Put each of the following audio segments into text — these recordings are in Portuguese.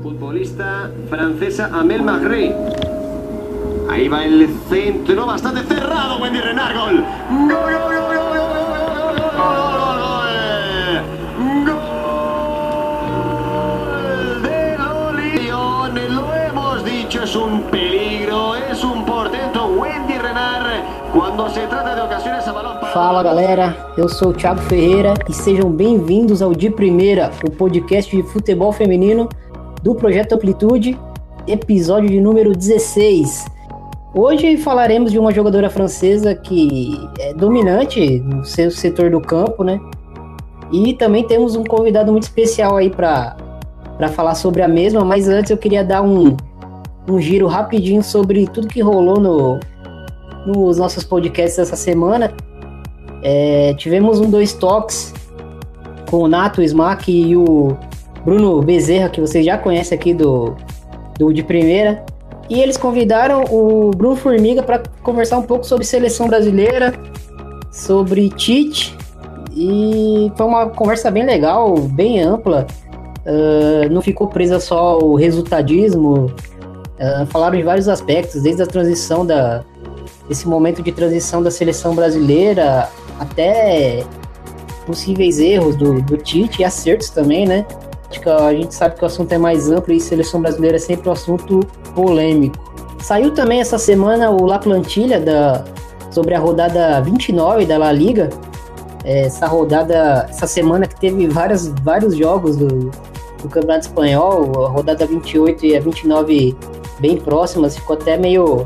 futbolista francesa Amel Magre. Ahí va el centro, bastante cerrado, Wendy Renard, gol. Gol, gol, gol, gol, gol, gol, gol, de Lolion. Lo hemos dicho, es un peligro, es un portento. Wendy Renard, quando se trata de ocasiones a parado. Fala galera, eu sou o Thiago Ferreira e sejam bem-vindos ao De Primeira, o podcast de futebol feminino do Projeto Amplitude, episódio de número 16. Hoje falaremos de uma jogadora francesa que é dominante no seu setor do campo, né? E também temos um convidado muito especial aí para falar sobre a mesma, mas antes eu queria dar um, um giro rapidinho sobre tudo que rolou no, nos nossos podcasts essa semana. É, tivemos um dois toques com o Nato Smack e o Bruno Bezerra, que vocês já conhecem aqui do, do de primeira. E eles convidaram o Bruno Formiga para conversar um pouco sobre seleção brasileira, sobre Tite. E foi uma conversa bem legal, bem ampla. Uh, não ficou presa só ao resultadismo. Uh, falaram de vários aspectos, desde a transição da, esse momento de transição da seleção brasileira até possíveis erros do, do Tite e acertos também, né? A gente sabe que o assunto é mais amplo e seleção brasileira é sempre um assunto polêmico. Saiu também essa semana o La Plantilha da, sobre a rodada 29 da La Liga. É, essa rodada, essa semana que teve várias, vários jogos do, do Campeonato Espanhol, a rodada 28 e a 29 bem próximas, ficou até meio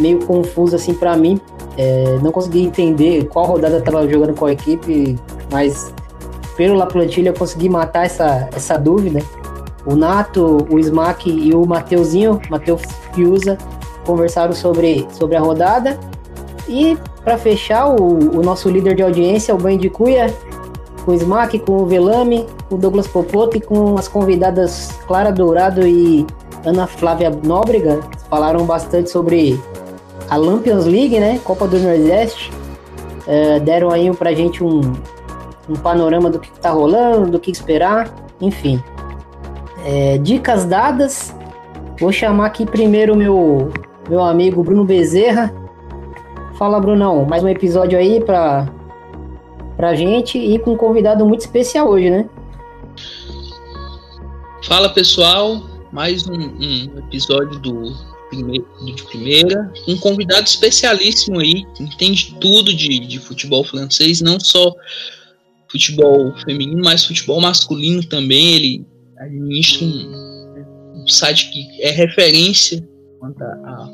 meio confuso assim para mim. É, não consegui entender qual rodada estava jogando qual equipe, mas pelo La Plantilha eu consegui matar essa, essa dúvida. O Nato, o Smack e o Mateuzinho, Matheus Fiuza, conversaram sobre, sobre a rodada. E para fechar, o, o, nosso líder de audiência, o Banho de Cuia, com o Smack, com o Velame, com o Douglas Popoto e com as convidadas Clara Dourado e Ana Flávia Nóbrega, falaram bastante sobre a Lampions League, né? Copa do Nordeste. Uh, deram aí pra gente um, um panorama do que tá rolando, do que esperar, enfim. É, dicas dadas. Vou chamar aqui primeiro meu meu amigo Bruno Bezerra. Fala, Brunão, mais um episódio aí pra, pra gente e com um convidado muito especial hoje, né? Fala, pessoal. Mais um, um episódio do de primeira, um convidado especialíssimo aí, entende tudo de, de futebol francês, não só futebol feminino, mas futebol masculino também. Ele administra um, um site que é referência quanto a, a,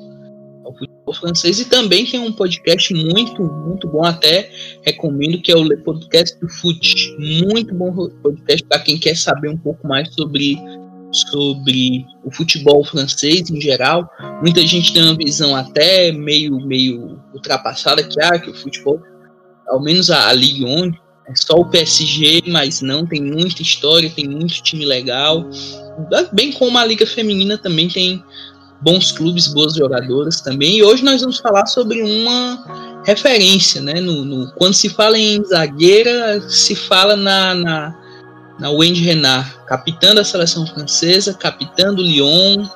ao futebol francês e também tem um podcast muito, muito bom, até recomendo, que é o Podcast do Foot. Muito bom podcast para quem quer saber um pouco mais sobre sobre o futebol francês em geral. Muita gente tem uma visão até meio, meio ultrapassada que, ah, que o futebol, ao menos a, a Ligue 1, é só o PSG, mas não, tem muita história, tem muito time legal. Bem como a Liga Feminina também tem bons clubes, boas jogadoras também. E hoje nós vamos falar sobre uma referência, né? No, no quando se fala em zagueira, se fala na, na na Wendy Renard, capitã da seleção francesa, capitã do Lyon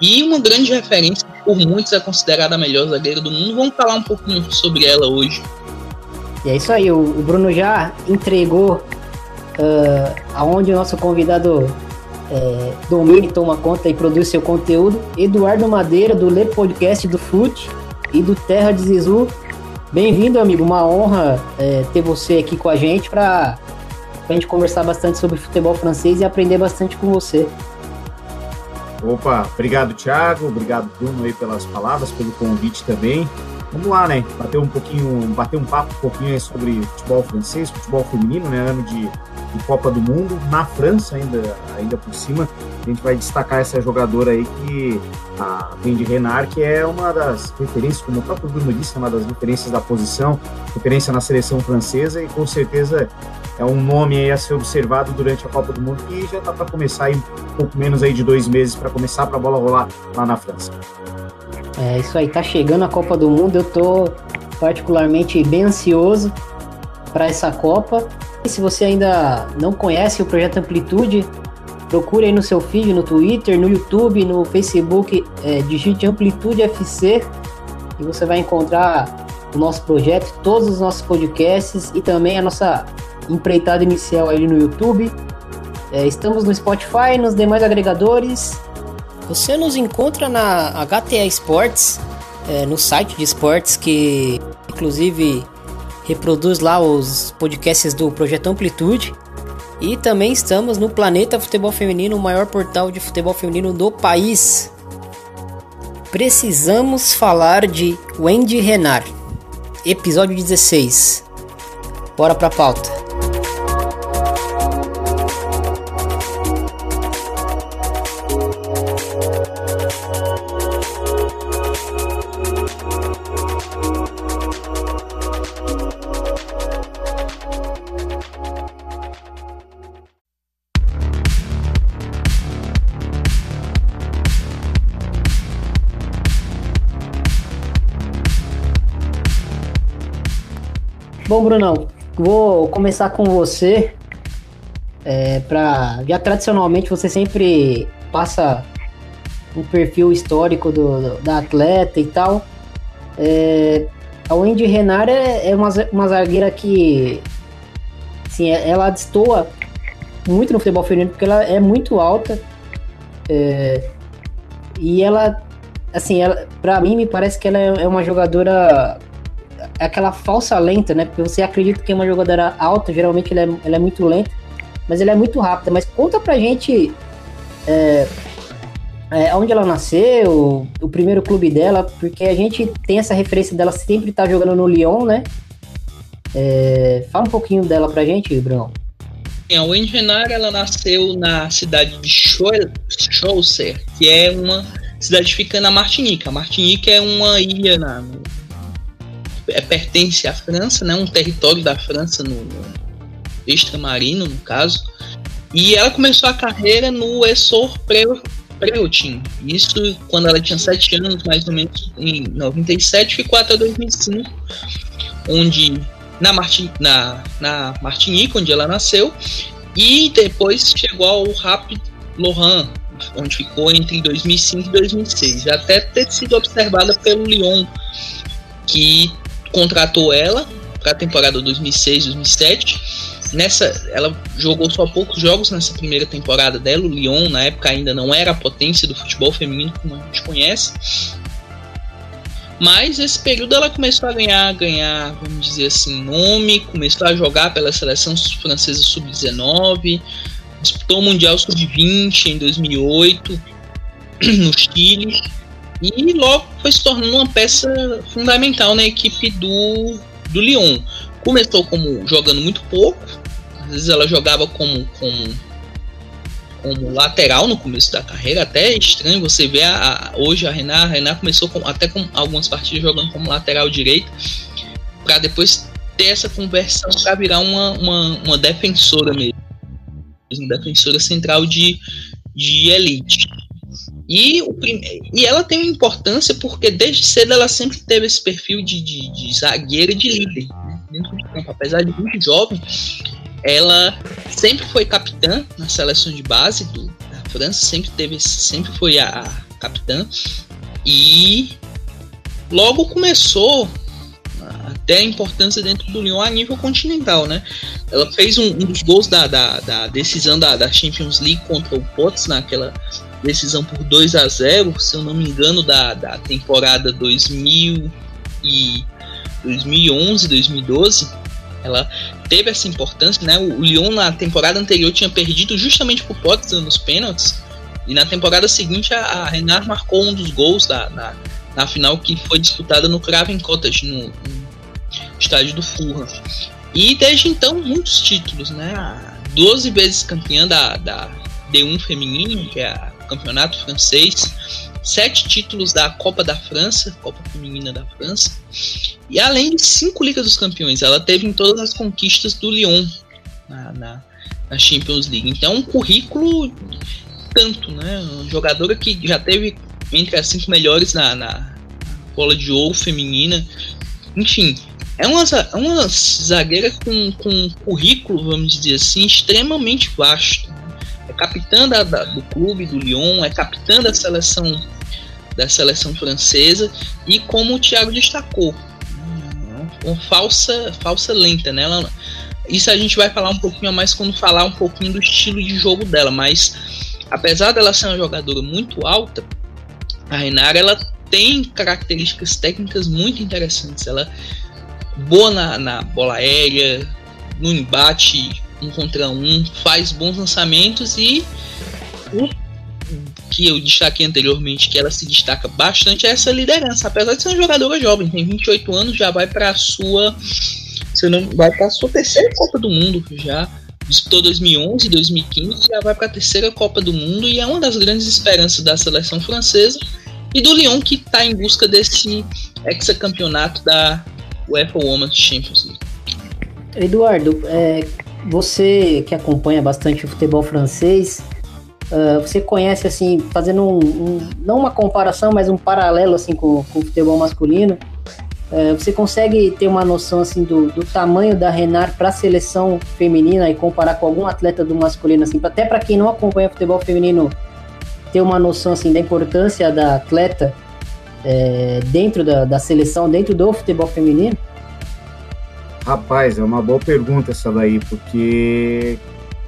e uma grande referência, por muitos é considerada a melhor zagueira do mundo. Vamos falar um pouquinho sobre ela hoje. E é isso aí, o Bruno já entregou uh, aonde o nosso convidado é, domina toma conta e produz seu conteúdo. Eduardo Madeira, do Le Podcast do Fute e do Terra de Zizu. Bem-vindo, amigo. Uma honra é, ter você aqui com a gente para pra gente conversar bastante sobre futebol francês e aprender bastante com você. Opa, obrigado Thiago, obrigado Bruno aí pelas palavras, pelo convite também. Vamos lá, né? Bater um pouquinho, bater um papo um pouquinho sobre futebol francês, futebol feminino, né? Ano de, de Copa do Mundo na França ainda, ainda por cima. A gente vai destacar essa jogadora aí que a Wendy Renard, que é uma das referências, como o próprio Bruno disse, é uma das referências da posição, referência na seleção francesa e com certeza é um nome aí a ser observado durante a Copa do Mundo e já está para começar aí um pouco menos aí de dois meses para começar para a bola rolar lá na França. É isso aí, tá chegando a Copa do Mundo, eu tô particularmente bem ansioso para essa Copa. E se você ainda não conhece o projeto Amplitude, Procure aí no seu feed, no Twitter, no YouTube, no Facebook, é, digite Amplitude FC e você vai encontrar o nosso projeto, todos os nossos podcasts e também a nossa empreitada inicial aí no YouTube. É, estamos no Spotify, nos demais agregadores. Você nos encontra na HTA Sports, é, no site de esportes que inclusive reproduz lá os podcasts do Projeto Amplitude. E também estamos no Planeta Futebol Feminino, o maior portal de futebol feminino do país. Precisamos falar de Wendy Renard, episódio 16. Bora pra pauta. Bom, Brunão, vou começar com você. É, pra, já tradicionalmente você sempre passa um perfil histórico do, do da atleta e tal. É, a Wendy Renard é, é uma, uma zagueira que assim, é, ela destoa muito no futebol feminino porque ela é muito alta é, e ela assim ela, pra mim me parece que ela é, é uma jogadora é aquela falsa lenta, né? Porque você acredita que é uma jogadora alta, geralmente ela é, ela é muito lenta, mas ela é muito rápida. Mas conta pra gente é, é, onde ela nasceu, o primeiro clube dela, porque a gente tem essa referência dela sempre estar tá jogando no Lyon, né? É, fala um pouquinho dela pra gente, Bruno. A Wendy Renard, ela nasceu na cidade de Chaucer, que é uma cidade que fica na Martinica. Martinica é uma ilha na, é, pertence à França, né, um território da França no, no extramarino, no caso. E ela começou a carreira no Essor Preotin. Isso quando ela tinha 7 anos, mais ou menos em 97, ficou até 2005, onde na, Martin, na, na Martinique, onde ela nasceu, e depois chegou ao Rapid Lohan, onde ficou entre 2005 e 2006, até ter sido observada pelo Lyon, que contratou ela para a temporada 2006-2007. Nessa, ela jogou só poucos jogos nessa primeira temporada dela. O Lyon, na época, ainda não era a potência do futebol feminino como a gente conhece. Mas nesse período ela começou a ganhar, ganhar, vamos dizer assim, nome, começou a jogar pela seleção francesa sub-19, disputou o Mundial sub-20 em 2008 no Chile e logo foi se tornando uma peça fundamental na equipe do, do Lyon. Começou como jogando muito pouco, às vezes ela jogava como, como, como lateral no começo da carreira, até é estranho você ver a, a, hoje a Renan, a Renan começou com, até com algumas partidas jogando como lateral direito, para depois ter essa conversão para virar uma, uma, uma defensora mesmo, defensora central de, de elite. E, o, e ela tem importância porque desde cedo ela sempre teve esse perfil de, de, de zagueira e de líder né? dentro campo. Apesar de muito jovem, ela sempre foi capitã na seleção de base do, da França, sempre teve, sempre foi a, a capitã. E logo começou até a importância dentro do Lyon a nível continental, né? Ela fez um, um dos gols da, da, da decisão da, da, Champions League contra o Pots naquela decisão por 2 a 0 se eu não me engano, da, da temporada 2000 e 2011, 2012. Ela teve essa importância, né? O Lyon na temporada anterior tinha perdido justamente por Pots nos pênaltis. E na temporada seguinte a, a Renard marcou um dos gols da, na, na final que foi disputada no Craven Cottage, no, no estádio do Fulham. E desde então muitos títulos, né? 12 vezes campeã da, da D1 feminino, que é a campeonato francês, sete títulos da Copa da França, Copa Feminina da França, e além de cinco Ligas dos Campeões, ela teve em todas as conquistas do Lyon na, na, na Champions League. Então, um currículo tanto, né? Jogadora que já teve entre as cinco melhores na, na bola de ouro feminina. Enfim, é uma, uma zagueira com, com um currículo, vamos dizer assim, extremamente vasto capitã da, da, do clube do Lyon, é capitã da seleção da seleção francesa e como o Thiago destacou, uma falsa falsa lenta, né? Ela, isso a gente vai falar um pouquinho mais quando falar um pouquinho do estilo de jogo dela, mas apesar dela ser uma jogadora muito alta, a Renara ela tem características técnicas muito interessantes. Ela boa na, na bola aérea, no embate um contra um, faz bons lançamentos e o que eu destaquei anteriormente, que ela se destaca bastante, é essa liderança. Apesar de ser uma jogadora jovem, tem 28 anos, já vai para a sua. Se não, vai para sua terceira Copa do Mundo já. Disputou 2011, 2015, já vai para a terceira Copa do Mundo e é uma das grandes esperanças da seleção francesa e do Lyon que está em busca desse hexacampeonato da UEFA Women's Champions League. Eduardo, é, você que acompanha bastante o futebol francês, uh, você conhece assim, fazendo um, um, não uma comparação, mas um paralelo assim com, com o futebol masculino, uh, você consegue ter uma noção assim do, do tamanho da Renard para a seleção feminina e comparar com algum atleta do masculino assim, até para quem não acompanha futebol feminino ter uma noção assim da importância da atleta é, dentro da, da seleção, dentro do futebol feminino? Rapaz, é uma boa pergunta essa daí, porque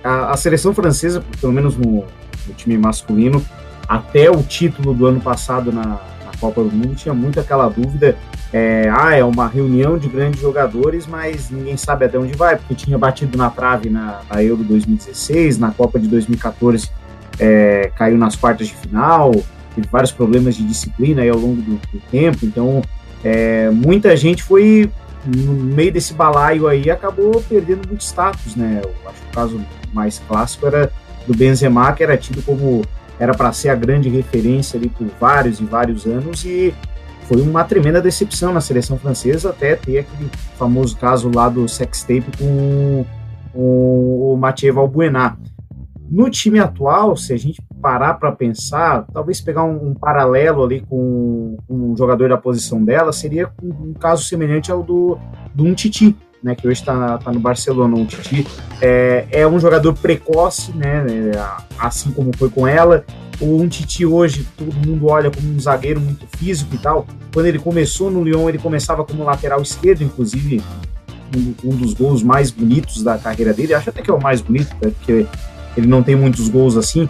a, a seleção francesa, pelo menos no, no, time masculino, até o título do ano passado na, na Copa do Mundo, tinha muito aquela dúvida. É, ah, é uma reunião de grandes jogadores, mas ninguém sabe até onde vai, porque tinha batido na trave na, na Euro 2016, na Copa de 2014 é, caiu nas quartas de final, teve vários problemas de disciplina aí ao longo do, do tempo, então é, muita gente foi no meio desse balaio aí acabou perdendo muito status, né? Eu acho que o caso mais clássico era do Benzema, que era tido como era para ser a grande referência ali por vários e vários anos e foi uma tremenda decepção na seleção francesa até ter aquele famoso caso lá do sextape com, com o Mathieu Valbuena. No time atual, se a gente parar para pensar, talvez pegar um, um, paralelo ali com um jogador da posição dela, seria um, um caso semelhante ao do, do um Titi, né, que hoje está tá no Barcelona. Um Titi é, é um jogador precoce, né, é, assim como foi com ela. O Titi hoje, todo mundo olha como um zagueiro muito físico e tal. Quando ele começou no Lyon, ele começava como lateral esquerdo, inclusive um, um dos gols mais bonitos da carreira dele. Acho até que é o mais bonito, né, porque ele não tem muitos gols assim.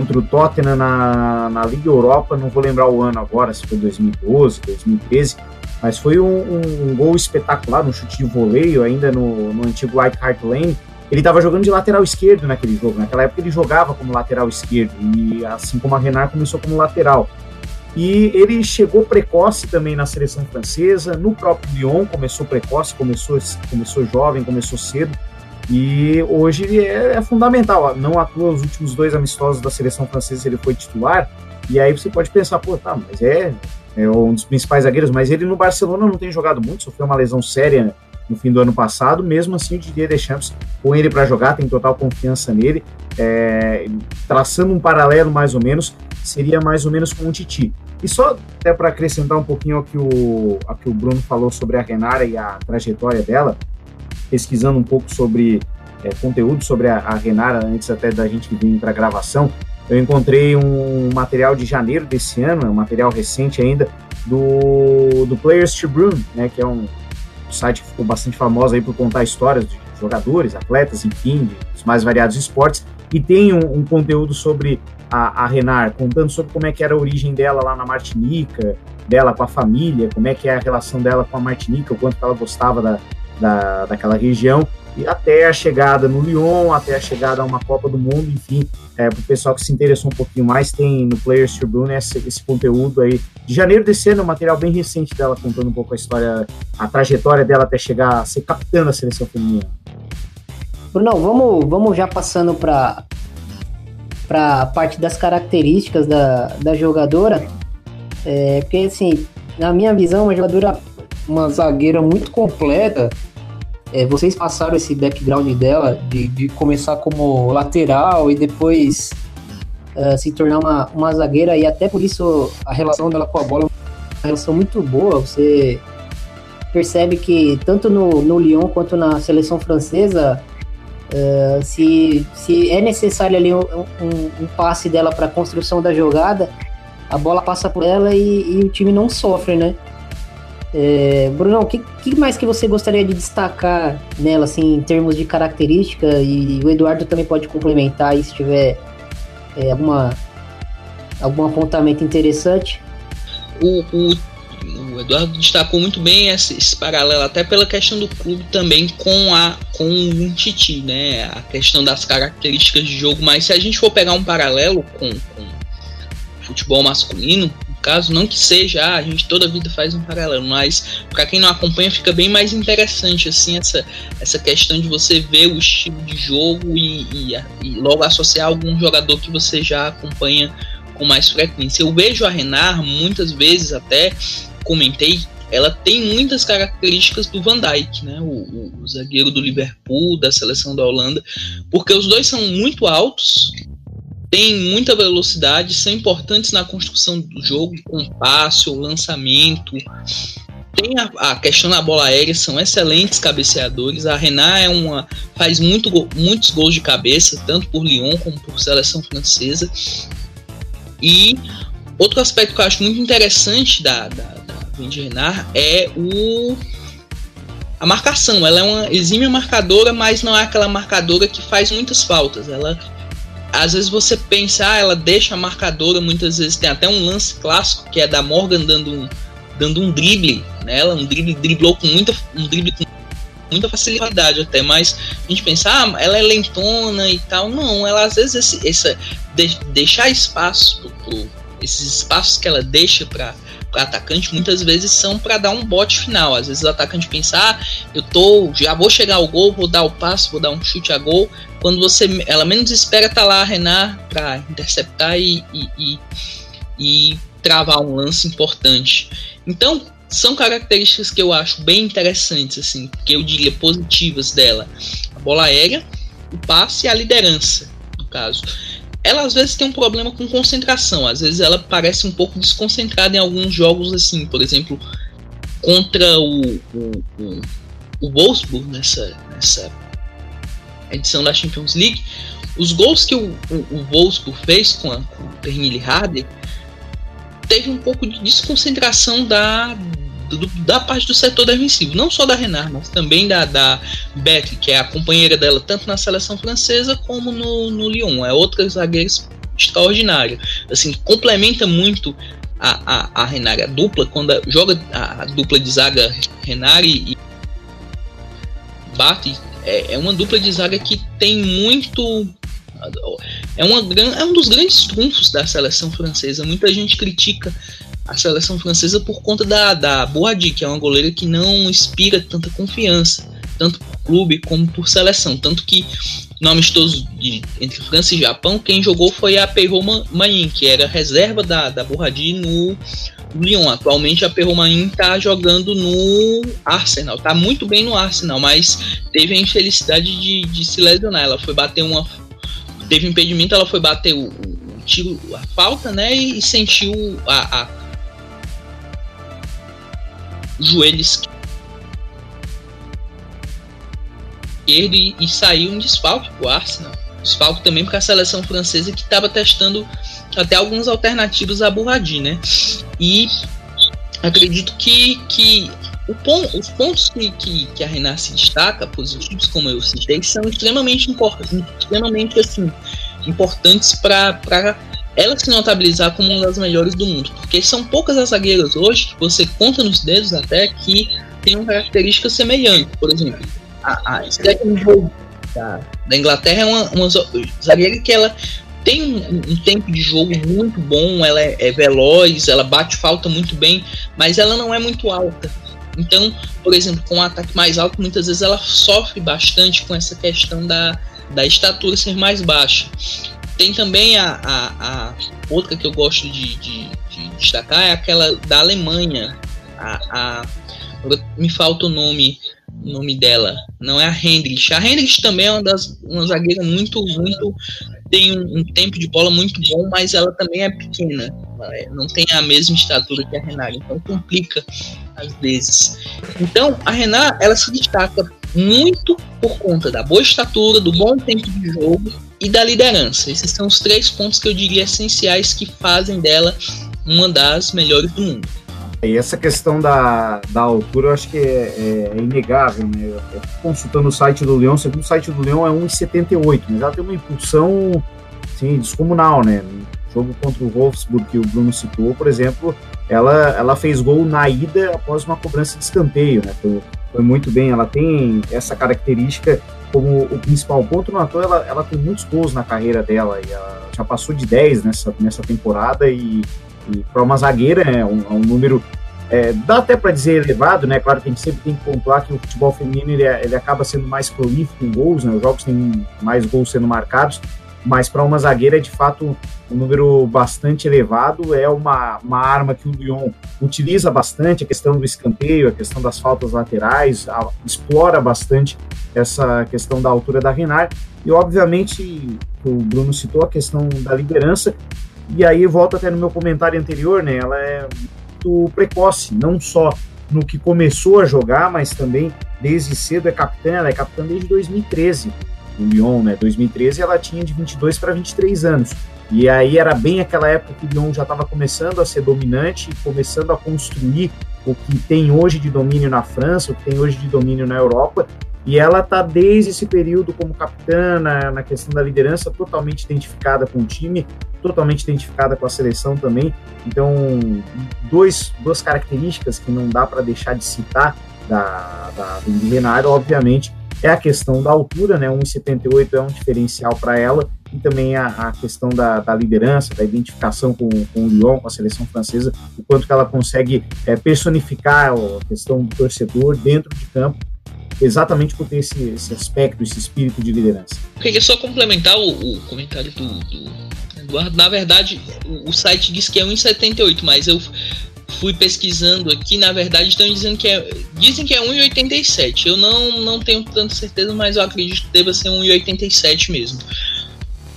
Contra o Tottenham na, na Liga Europa, não vou lembrar o ano agora, se foi 2012, 2013, mas foi um, um, um gol espetacular, um chute de voleio ainda no, no antigo White Hart Lane. Ele estava jogando de lateral esquerdo naquele jogo. Naquela época ele jogava como lateral esquerdo, e assim como a Renard começou como lateral. E ele chegou precoce também na seleção francesa, no próprio Lyon começou precoce, começou, começou jovem, começou cedo. E hoje ele é, é fundamental. Não atua os últimos dois amistosos da seleção francesa, ele foi titular. E aí você pode pensar, pô, tá, mas é, é um dos principais zagueiros, mas ele no Barcelona não tem jogado muito, sofreu uma lesão séria no fim do ano passado. Mesmo assim, o Didier Deschamps põe ele para jogar, tem total confiança nele. É, traçando um paralelo mais ou menos, seria mais ou menos com o Titi. E só até para acrescentar um pouquinho ao que, o, ao que o Bruno falou sobre a Renara e a trajetória dela, pesquisando um pouco sobre é, conteúdo sobre a, a, Renara, antes até da gente vir para a gravação, eu encontrei um material de janeiro desse ano, um material recente ainda, do, do Players Tribune, né, que é um site que ficou bastante famoso aí por contar histórias de jogadores, atletas, enfim, dos mais variados esportes, e tem um, um conteúdo sobre a, a Renar, contando sobre como é que era a origem dela lá na Martinica, dela com a família, como é que é a relação dela com a Martinica, o quanto ela gostava da, da, daquela região, e até a chegada no Lyon, até a chegada a uma Copa do Mundo, enfim, é, para o pessoal que se interessou um pouquinho mais, tem no Players Tribune esse, esse conteúdo aí. De janeiro desse ano, um material bem recente dela, contando um pouco a história, a trajetória dela até chegar a ser capitã da seleção feminina. Bruno, vamos, vamos já passando para para a parte das características da, da jogadora, é, porque assim, na minha visão, uma jogadora, uma zagueira muito completa, é, vocês passaram esse background dela de, de começar como lateral e depois uh, se tornar uma, uma zagueira, e até por isso a relação dela com a bola é uma relação muito boa. Você percebe que tanto no, no Lyon quanto na seleção francesa Uh, se, se é necessário ali um, um, um passe dela para a construção da jogada, a bola passa por ela e, e o time não sofre, né? É, Bruno, o que, que, mais que você gostaria de destacar nela, assim, em termos de característica? E, e o Eduardo também pode complementar aí se tiver é, alguma, algum apontamento interessante. O, o, o, Eduardo destacou muito bem esse, esse, paralelo, até pela questão do clube também com a com o Titi, né? A questão das características de jogo. Mas se a gente for pegar um paralelo com, com futebol masculino, caso, não que seja, ah, a gente toda a vida faz um paralelo, mas para quem não acompanha fica bem mais interessante assim essa, essa questão de você ver o estilo de jogo e, e, e logo associar algum jogador que você já acompanha com mais frequência. Eu vejo a Renar muitas vezes até comentei ela tem muitas características do Van Dijk, né? O, o, o, zagueiro do Liverpool, da seleção da Holanda, porque os dois são muito altos, tem muita velocidade, são importantes na construção do jogo, com passe, o lançamento. Tem a, a, questão da bola aérea, são excelentes cabeceadores. A Renat é uma, faz muito, muitos gols de cabeça, tanto por Lyon como por seleção francesa. E outro aspecto que eu acho muito interessante da, da, da Renard é o a marcação. Ela é uma exímia marcadora, mas não é aquela marcadora que faz muitas faltas. Ela às vezes você pensa, ah, ela deixa a marcadora, muitas vezes tem até um lance clássico que é da Morgan dando um, dando um drible nela, um drible driblou com muita um drible com muita facilidade até, mas a gente pensa, ah, ela é lentona e tal. Não, ela às vezes esse, essa de, deixar espaço pro, pro, esses espaços que ela deixa para atacante muitas vezes são para dar um bote final. Às vezes o atacante pensa, ah, eu tô, já vou chegar ao gol, vou dar o passe, vou dar um chute a gol, quando você ela menos espera tá lá a Renan para interceptar e, e, e, e travar um lance importante. Então são características que eu acho bem interessantes, assim, que eu diria positivas dela: a bola aérea, o passe e a liderança, no caso. Ela às vezes tem um problema com concentração, às vezes ela parece um pouco desconcentrada em alguns jogos, assim, por exemplo, contra o, o, o, o Wolfsburg nessa, nessa edição da Champions League, os gols que o, o, o Wolfsburg fez com, a, com o Pernille Harder teve um pouco de desconcentração da, do, da parte do setor defensivo, não só da Renard, mas também da, da Beck, que é a companheira dela tanto na seleção francesa como no, no Lyon. É outra zagueira extraordinária. Assim, complementa muito a, a, a Renard, a dupla, quando joga a, a, dupla de zaga Renard e, e bate é, é uma dupla de zaga que tem muito é, uma, é um dos grandes trunfos da seleção francesa. Muita gente critica a seleção francesa por conta da, da Boadi, que é uma goleira que não inspira tanta confiança, tanto por clube como por seleção. Tanto que no amistoso de, entre França e Japão, quem jogou foi a Perrot Manin, que era reserva da, da Boadi no, Lyon. Atualmente a Perromanin está jogando no Arsenal, tá muito bem no Arsenal, mas teve a infelicidade de, de se lesionar. Ela foi bater uma. Teve impedimento, ela foi bater o, o tiro, a falta, né? E, e sentiu a, a joelho esquerdo e, e saiu um desfalque pro Arsenal. Desfalque também para a seleção francesa que estava testando até algumas alternativas a Burradi, né? E acredito que, que o os pontos que, que, que a Renata se destaca, positivos, como eu citei, são extremamente importantes, extremamente assim, importantes para ela se notabilizar como uma das melhores do mundo. Porque são poucas as zagueiras hoje que você conta nos dedos até que tem características semelhantes. Por exemplo, a, a da, da Inglaterra é uma, uma zagueira que ela tem um, um, tempo de jogo muito bom, ela é, é, veloz, ela bate falta muito bem, mas ela não é muito alta. Então, por exemplo, com um ataque mais alto, muitas vezes ela sofre bastante com essa questão da, da estatura ser mais baixa. Tem também a, a, a outra que eu gosto de, de, de, destacar, é aquela da Alemanha. A, a, me falta o nome nome dela. Não é a Hendrix. A Hendrix também é uma das uma zagueira muito, muito tem um, um, tempo de bola muito bom, mas ela também é pequena. É, não tem a mesma estatura que a Renata, então complica às vezes. Então a Renata ela se destaca muito por conta da boa estatura, do bom tempo de jogo e da liderança. Esses são os três pontos que eu diria essenciais que fazem dela uma das melhores do mundo. E essa questão da, da altura eu acho que é, é, é inegável, né? Eu consultando o site do Leão, segundo o site do Leão é 1,78, mas ela tem uma impulsão assim, descomunal, né? No jogo contra o Wolfsburg que o Bruno citou, por exemplo, ela, ela fez gol na ida após uma cobrança de escanteio, né? Foi, foi muito bem, ela tem essa característica como o principal ponto, no ator, ela, ela tem muitos gols na carreira dela, e ela já passou de 10 nessa, nessa temporada, e, e para uma zagueira é um, é um número é, dá até para dizer elevado, né? Claro que a gente sempre tem que pontuar que o futebol feminino ele, ele acaba sendo mais prolífico em gols, né? Os jogos têm mais gols sendo marcados, mas para uma zagueira é de fato um número bastante elevado. É uma, uma arma que o Lyon utiliza bastante, a questão do escanteio, a questão das faltas laterais, a, explora bastante essa questão da altura da Renard. E, obviamente, o Bruno citou a questão da liderança, e aí volto até no meu comentário anterior, né? Ela é muito precoce, não só no que começou a jogar, mas também desde cedo é capitã, ela é capitã desde 2013 o Lyon, né? 2013 ela tinha de 22 para 23 anos. E aí era bem aquela época que o Lyon já estava começando a ser dominante, começando a construir o que tem hoje de domínio na França, o que tem hoje de domínio na Europa. E ela está desde esse período como capitã na, na, questão da liderança, totalmente identificada com o time, totalmente identificada com a seleção também. Então, dois, duas características que não dá para deixar de citar da, da do Renard, obviamente, é a questão da altura, né? 1,78 é um diferencial para ela, e também a, a questão da, da, liderança, da identificação com, com, o Lyon, com a seleção francesa, o quanto que ela consegue é, personificar a questão do torcedor dentro de campo, exatamente por ter esse, esse aspecto, esse espírito de liderança. Eu queria só complementar o, o comentário do, do, Eduardo. Na verdade, o, o site diz que é 1,78, mas eu fui pesquisando aqui, na verdade estão dizendo que é. Dizem que é 1,87. Eu não, não tenho tanta certeza, mas eu acredito que deva ser 1,87 mesmo.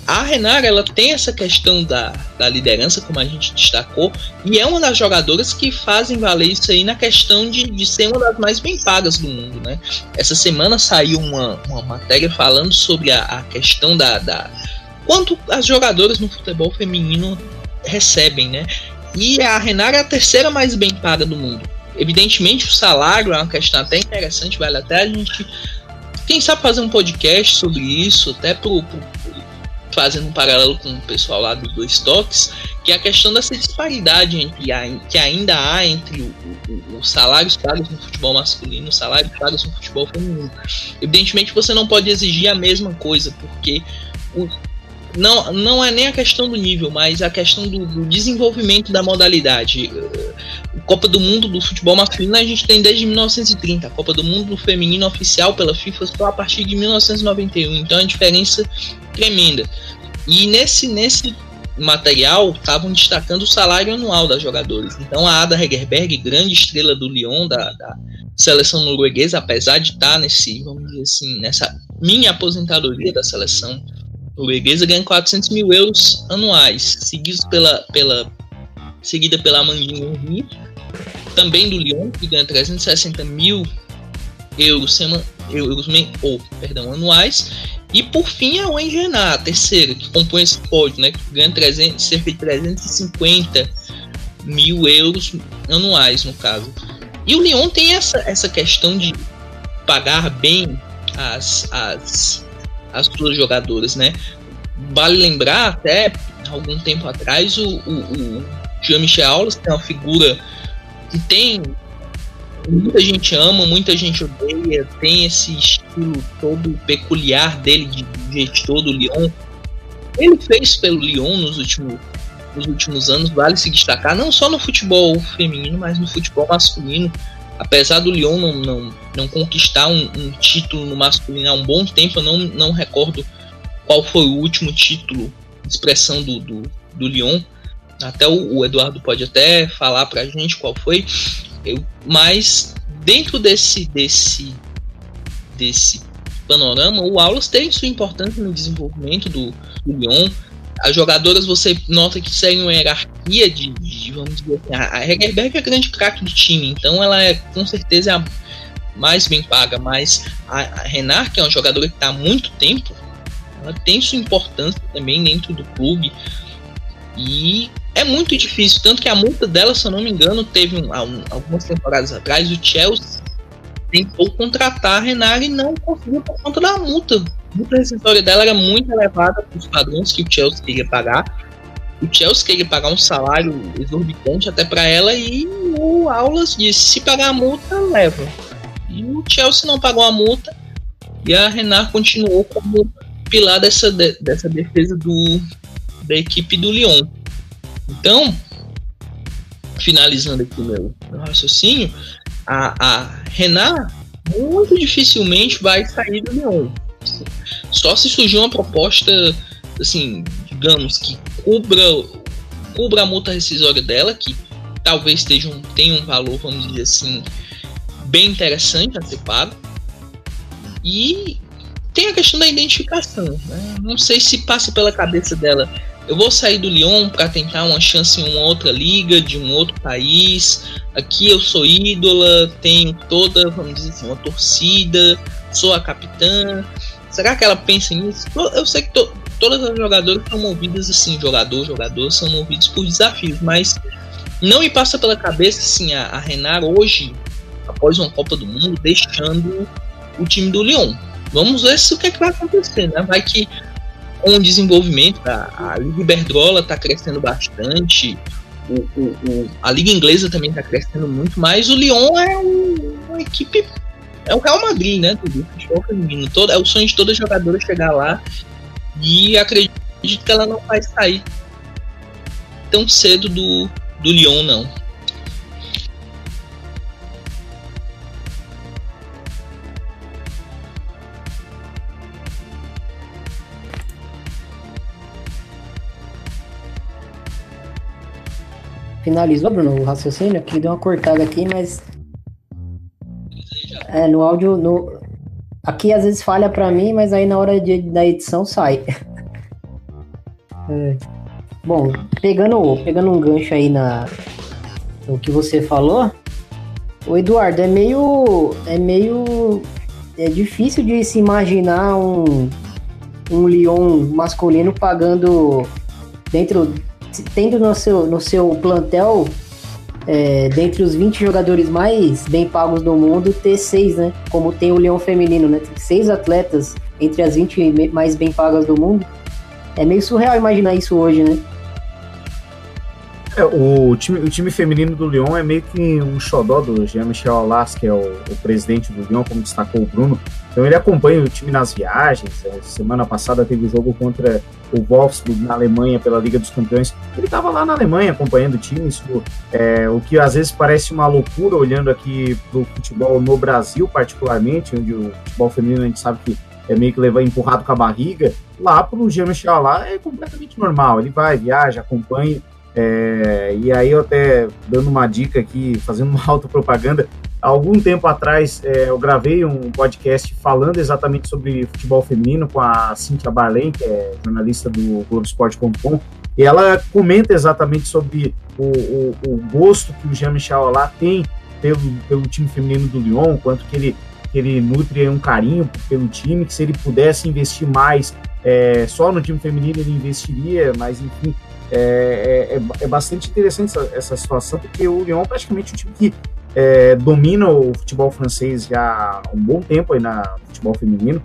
A Renara ela tem essa questão da, da liderança, como a gente destacou, e é uma das jogadoras que fazem valer isso aí na questão de, de ser uma das mais bem pagas do mundo. Né? Essa semana saiu uma, uma matéria falando sobre a, a questão da, da. quanto as jogadoras no futebol feminino recebem, né? E a Renara é a terceira mais bem paga do mundo. Evidentemente, o salário é uma questão até interessante, vale até a gente. Quem sabe fazer um podcast sobre isso, até pro, pro fazendo um paralelo com o pessoal lá dos dois toques, que é a questão dessa disparidade entre a, que ainda há entre os salários pagos no futebol masculino e os salários pagos no futebol feminino. Evidentemente, você não pode exigir a mesma coisa, porque o, não, não é nem a questão do nível, mas a questão do, do desenvolvimento da modalidade. A Copa do Mundo do futebol masculino a gente tem desde 1930. A Copa do Mundo feminino oficial pela FIFA só a partir de 1991. Então é uma diferença tremenda. E nesse, nesse material estavam destacando o salário anual das jogadoras. Então a Ada Hegerberg, grande estrela do Lyon, da, da seleção norueguesa, apesar de estar nesse, vamos dizer assim, nessa minha aposentadoria da seleção norueguesa ganha 400 mil euros anuais, seguidos pela, pela, seguida pela Amandine Henry, também do Lyon, que ganha 360 mil euros, sema, euros ou, perdão, anuais. E por fim a Wendy a terceira, que compõe esse pódio, né, que ganha 300, cerca de 350 mil euros anuais, no caso. E o Lyon tem essa, essa questão de pagar bem as, as as suas jogadoras, né? Vale lembrar até algum tempo atrás o, o, o Jean-Michel Aulas, que é uma figura que tem muita gente ama, muita gente odeia, tem esse estilo todo peculiar dele de gestor do Lyon. Ele fez pelo Lyon nos últimos, nos últimos anos, vale se destacar, não só no futebol feminino, mas no futebol masculino apesar do Lyon não, não, não conquistar um, um, título no masculino há um bom tempo, eu não, não recordo qual foi o último título expressão do, do, do Lyon. Até o, o, Eduardo pode até falar pra gente qual foi. Eu, mas dentro desse, desse, desse panorama, o Aulas tem sua importância no desenvolvimento do, do Lyon as jogadoras você nota que seguem uma hierarquia de, de vamos dizer assim, a Hegerberg é a grande craque do time, então ela é com certeza a, mais bem paga, mas a, a Renard, que é uma jogadora que está há muito tempo, ela tem sua importância também dentro do clube. E é muito difícil, tanto que a multa dela, se eu não me engano, teve um, um, algumas temporadas atrás, o Chelsea tentou contratar a Renard e não conseguiu por conta da multa. A multa rescisória dela era muito elevada para os padrões que o Chelsea queria pagar. O Chelsea queria pagar um salário exorbitante até para ela e o Aulas disse: se pagar a multa, leva. E o Chelsea não pagou a multa e a Renard continuou como pilar dessa, dessa defesa do, da equipe do Lyon. Então, finalizando aqui meu, meu raciocínio, a, a Renard muito dificilmente vai sair do Lyon. Só se surgir uma proposta, assim, digamos, que cubra, cubra a multa rescisória dela, que talvez esteja um, tenha um valor, vamos dizer assim, bem interessante a ser pago. E tem a questão da identificação. Né? Não sei se passa pela cabeça dela. Eu vou sair do Lyon para tentar uma chance em uma outra liga, de um outro país. Aqui eu sou ídola, tenho toda, vamos dizer assim, uma torcida, sou a capitã. Será que ela pensa nisso? Eu sei que to, todas as jogadoras são movidas assim, jogador, jogador, são movidos por desafios, mas não me passa pela cabeça assim a, a Renar hoje, após uma Copa do Mundo, deixando o time do Lyon. Vamos ver se o que, é que vai acontecer, né? Vai que com o desenvolvimento, a, a Liga Iberdrola está crescendo bastante, o, o, o, a Liga Inglesa também está crescendo muito, mas o Lyon é um, uma equipe. É o Real Madrid, né? Do futebol feminino. Todo, é o sonho de toda jogadora chegar lá. E acredito que ela não vai sair tão cedo do, do Lyon, não. Finalizou, Bruno, o raciocínio? Aqui deu uma cortada aqui, mas. É, no áudio. No... Aqui às vezes falha para mim, mas aí na hora de, da edição sai. é. Bom, pegando, pegando um gancho aí na, no que você falou, o Eduardo, é meio. É meio. É difícil de se imaginar um, um Lyon masculino pagando dentro tendo no seu, no seu plantel, é, dentre os 20 jogadores mais bem pagos do mundo, ter seis, né? Como tem o Leão Feminino, né? Tem seis atletas entre as 20 mais bem pagas do mundo. É meio surreal imaginar isso hoje, né? É, o, time, o time feminino do Lyon é meio que um xodó do Jean-Michel Aulas, que é o, o, presidente do Lyon, como destacou o Bruno. Então ele acompanha o time nas viagens. É, semana passada teve o jogo contra o Wolfsburg na Alemanha pela Liga dos Campeões. Ele estava lá na Alemanha acompanhando o time, isso, é, o que às vezes parece uma loucura olhando aqui para o futebol no Brasil, particularmente, onde o futebol feminino a gente sabe que é meio que levar empurrado com a barriga. Lá para o Jean-Michel lá é completamente normal. Ele vai, viaja, acompanha. É, e aí eu até dando uma dica aqui, fazendo uma autopropaganda, há algum tempo atrás é, eu gravei um podcast falando exatamente sobre futebol feminino com a Cintia Barlen, que é jornalista do Globoesporte.com, e ela comenta exatamente sobre o, o, o gosto que o Jean-Michel tem pelo, pelo time feminino do Lyon, quanto que ele, que ele nutre um carinho pelo time, que se ele pudesse investir mais é, só no time feminino ele investiria, mas enfim, é, é, é, é bastante interessante essa, essa, situação, porque o Lyon é praticamente um time que é, domina o futebol francês já há um bom tempo aí na, futebol feminino.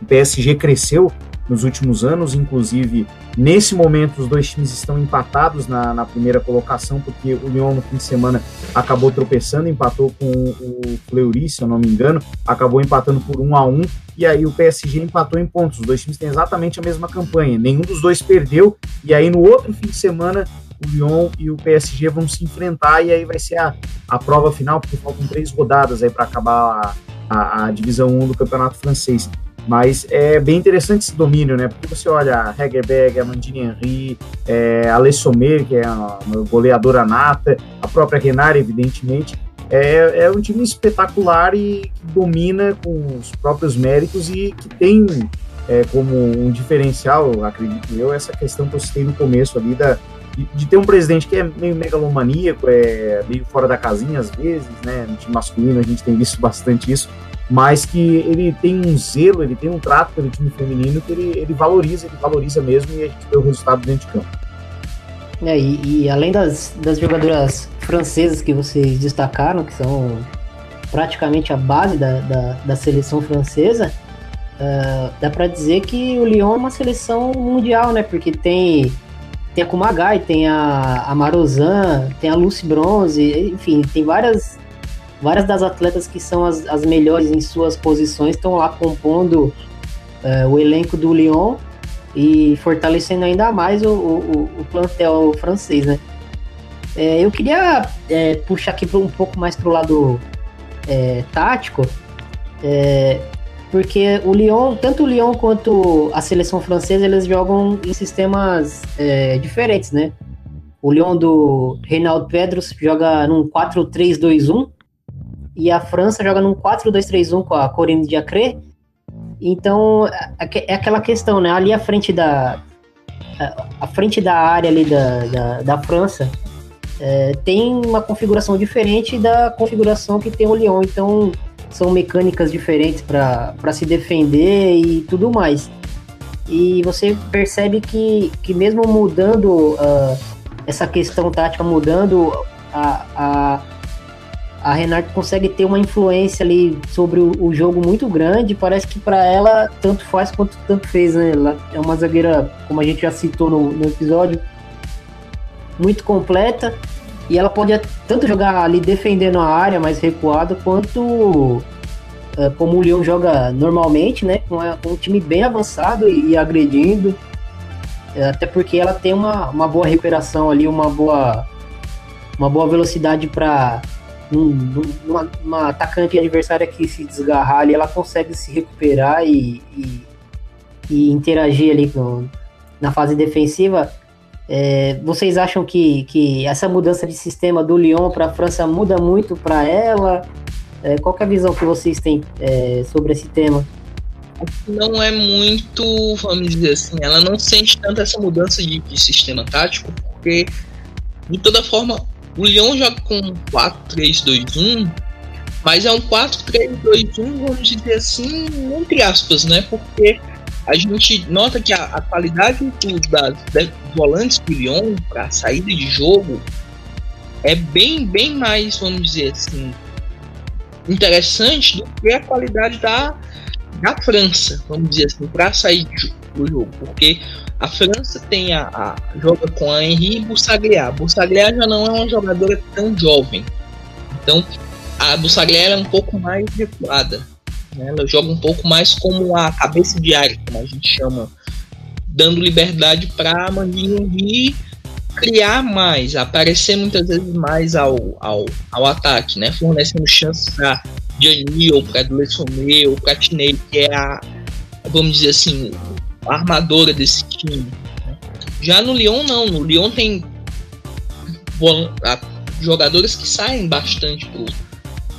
O PSG cresceu nos últimos anos, inclusive nesse momento os dois times estão empatados na, na, primeira colocação, porque o Lyon no fim de semana acabou tropeçando, empatou com o Fleury, se eu não me engano, acabou empatando por um a um, e aí o PSG empatou em pontos. Os dois times têm exatamente a mesma campanha, nenhum dos dois perdeu, e aí no outro fim de semana o Lyon e o PSG vão se enfrentar, e aí vai ser a, a prova final, porque faltam três rodadas aí para acabar a, a, a divisão 1 do campeonato francês. Mas é bem interessante esse domínio, né? Porque você olha Hegerberg, a Mandine Henry, é, a Sommer, que é uma goleadora nata, a própria Renard, evidentemente. É, é um time espetacular e que domina com os próprios méritos e que tem é, como um diferencial, acredito eu, essa questão que eu citei no começo ali da, de, de, ter um presidente que é meio megalomaníaco, é meio fora da casinha às vezes, né? No time masculino a gente tem visto bastante isso, mas que ele tem um zelo, ele tem um trato pelo time feminino que ele, ele valoriza, ele valoriza mesmo e a gente vê o resultado dentro de campo. É, e, e além das, das jogadoras francesas que vocês destacaram, que são praticamente a base da, da, da seleção francesa, uh, dá para dizer que o Lyon é uma seleção mundial, né? Porque tem, tem a Kumagai, tem a, a Marozan, tem a Lucy Bronze, enfim, tem várias, várias das atletas que são as, as melhores em suas posições, estão lá compondo uh, o elenco do Lyon e fortalecendo ainda mais o, o, o plantel francês, né? É, eu queria é, puxar aqui um pouco mais para o lado é, tático, é, porque o Lyon, tanto o Lyon quanto a seleção francesa, eles jogam em sistemas é, diferentes, né? O Lyon do Reinaldo Pedros joga num 4-3-2-1 e a França joga num 4-2-3-1 com a Corinne Diacre. Então, é, é aquela questão, né? Ali à frente da, à frente da área ali da, da, da França, é, tem uma configuração diferente da configuração que tem o Lyon. Então, são mecânicas diferentes para se defender e tudo mais. E você percebe que, que mesmo mudando uh, essa questão tática, mudando a, a, a Renata consegue ter uma influência ali sobre o, o jogo muito grande. Parece que para ela tanto faz quanto tanto fez, né? Ela é uma zagueira, como a gente já citou no, no episódio, muito completa e ela pode tanto jogar ali defendendo a área mais recuada, quanto uh, como o Leão joga normalmente, né? Com, a, com um time bem avançado e, e agredindo. Uh, até porque ela tem uma, uma boa recuperação ali, uma boa, uma boa velocidade para um, uma, atacante adversária que se desgarrar ali, ela consegue se recuperar e, e, e interagir ali na fase defensiva é, vocês acham que, que essa mudança de sistema do Lyon para a França muda muito para ela? É, qual é a visão que vocês têm é, sobre esse tema? Não é muito, vamos dizer assim, ela não sente tanto essa mudança de, de sistema tático, porque de toda forma o Lyon joga com 4-3-2-1, mas é um 4-3-2-1, vamos dizer assim, entre aspas, né? Porque a gente nota que a, a qualidade do, das, das volantes do Lyon para saída de jogo é bem, bem mais, vamos dizer assim, interessante do que a qualidade da, da França, vamos dizer assim, para sair do jogo, porque a França tem a, a joga com a Henri Bussagliar. Bussagliar já não é uma jogadora tão jovem, então a Bussagliar é um pouco mais recuada. Né? Ela joga um pouco mais como a cabeça de área, como a gente chama, dando liberdade para a Mandinho criar mais, aparecer muitas vezes mais ao, ao, ao ataque, né? fornecendo chances para Gianni ou para Dulessomé ou para Tinei, que é a, vamos dizer assim, armadora desse time. Né? Já no Lyon, não. No Lyon tem jogadores que saem bastante pro,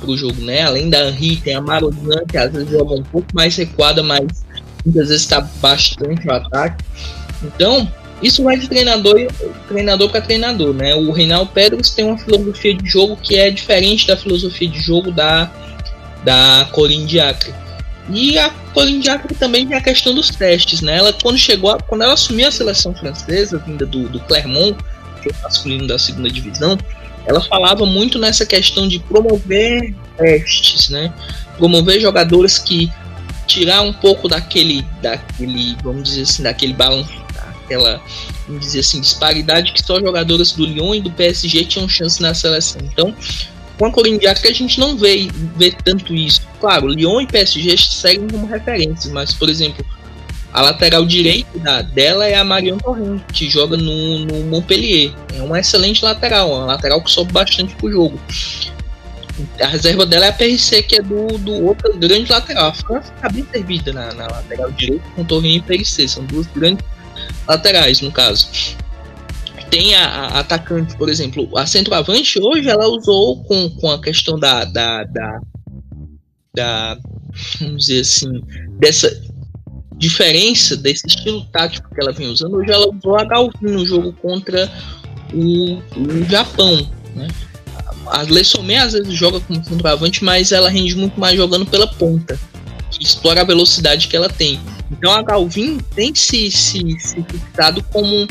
pro jogo, né? Além da Henri, tem a Marozan, que às vezes joga um pouco mais recuada, mas muitas vezes está bastante no ataque. Então, isso vai de treinador, treinador para treinador, né? O Reinaldo Pedros tem uma filosofia de jogo que é diferente da filosofia de jogo da, da Corinne. E a Corinne Diacre também tem a questão dos testes, né? Ela, quando chegou, quando ela assumiu a seleção francesa, vinda do, do Clermont, que é o masculino da segunda divisão, ela falava muito nessa questão de promover testes, né? Promover jogadores que tirar um pouco daquele, daquele, vamos dizer assim, daquele balanço, daquela, vamos dizer assim, disparidade que só jogadores do Lyon e do PSG tinham chance na seleção. Então, com a Corinthians a gente não vê, vê tanto isso. Claro, Lyon e PSG seguem como referências, mas, por exemplo, a lateral direita dela é a Marion Torrent, que joga no, no Montpellier. É uma excelente lateral, uma lateral que sobe bastante pro jogo. A reserva dela é a PRC, que é do, do outro grande lateral. A França está bem servida na, na lateral direita com Torrent e PRC. São duas grandes laterais, no caso. Tem a, a atacante, por exemplo, a centroavante hoje ela usou com, com a questão da, da, da, da vamos dizer assim, dessa diferença desse estilo tático que ela vem usando. Hoje ela usou a Galvin no jogo contra o, o Japão. Né? A Lessomé às vezes joga como centroavante, mas ela rende muito mais jogando pela ponta, que explora a velocidade que ela tem. Então a Galvin tem se, se, se fixado como,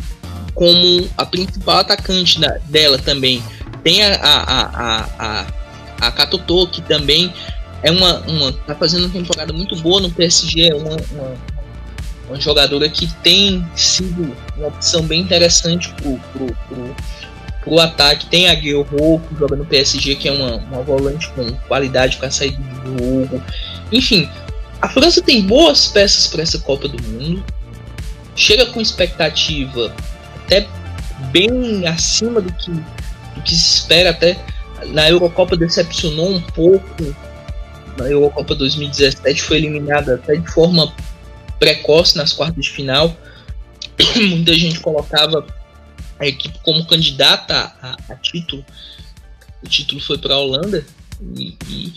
como a principal atacante da, dela também. Tem a, a, a, a, a Katoto, que também é uma, uma. tá fazendo uma temporada muito boa no PSG, é uma, uma, uma jogadora que tem sido uma opção bem interessante pro, pro, pro, pro ataque. Tem a Guerrero, que joga no PSG, que é uma, uma volante com qualidade para sair do jogo. Enfim, a França tem boas peças para essa Copa do Mundo. Chega com expectativa até bem acima do que, do que se espera. Até na Eurocopa decepcionou um pouco. Na Eurocopa 2017 foi eliminada até de forma precoce nas quartas de final. Muita gente colocava a equipe como candidata a, a título. O título foi para a Holanda e, e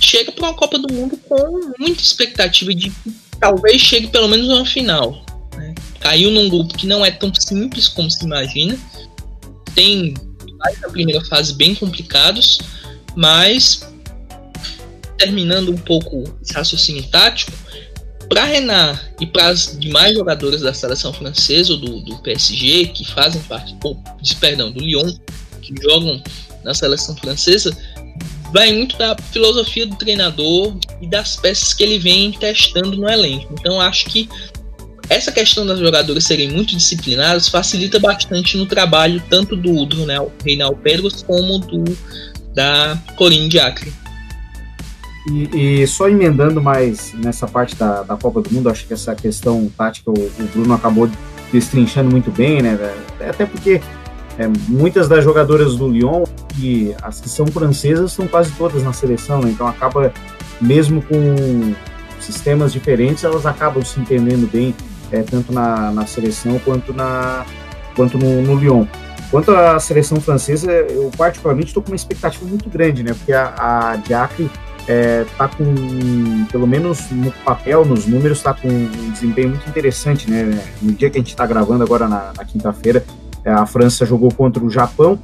chega para uma Copa do Mundo com muita expectativa de que talvez chegue pelo menos uma final. Né? Caiu num grupo que não é tão simples como se imagina. Tem na primeira fase bem complicados, mas terminando um pouco esse raciocínio tático, para Renard e para as demais jogadoras da seleção francesa ou do, do PSG que fazem parte, ou, perdão, do Lyon, que jogam na seleção francesa, vai muito da filosofia do treinador e das peças que ele vem testando no elenco. Então acho que essa questão das jogadoras serem muito disciplinadas facilita bastante no trabalho tanto do, do Reinaldo Pedros como do da Corinne Diacre. E, e, só emendando mais nessa parte da, da Copa do Mundo, acho que essa questão tática o, o Bruno acabou destrinchando muito bem, né? Até porque é, muitas das jogadoras do Lyon e as que são francesas são quase todas na seleção, né? Então acaba, mesmo com sistemas diferentes, elas acabam se entendendo bem, é, tanto na, na seleção quanto, na, quanto no, no Lyon. Quanto à seleção francesa, eu particularmente estou com uma expectativa muito grande, né? Porque a, a Diacre está é, com, pelo menos no papel, nos números, está com um desempenho muito interessante, né? No dia que a gente está gravando agora na, na quinta-feira, é, a França jogou contra o Japão.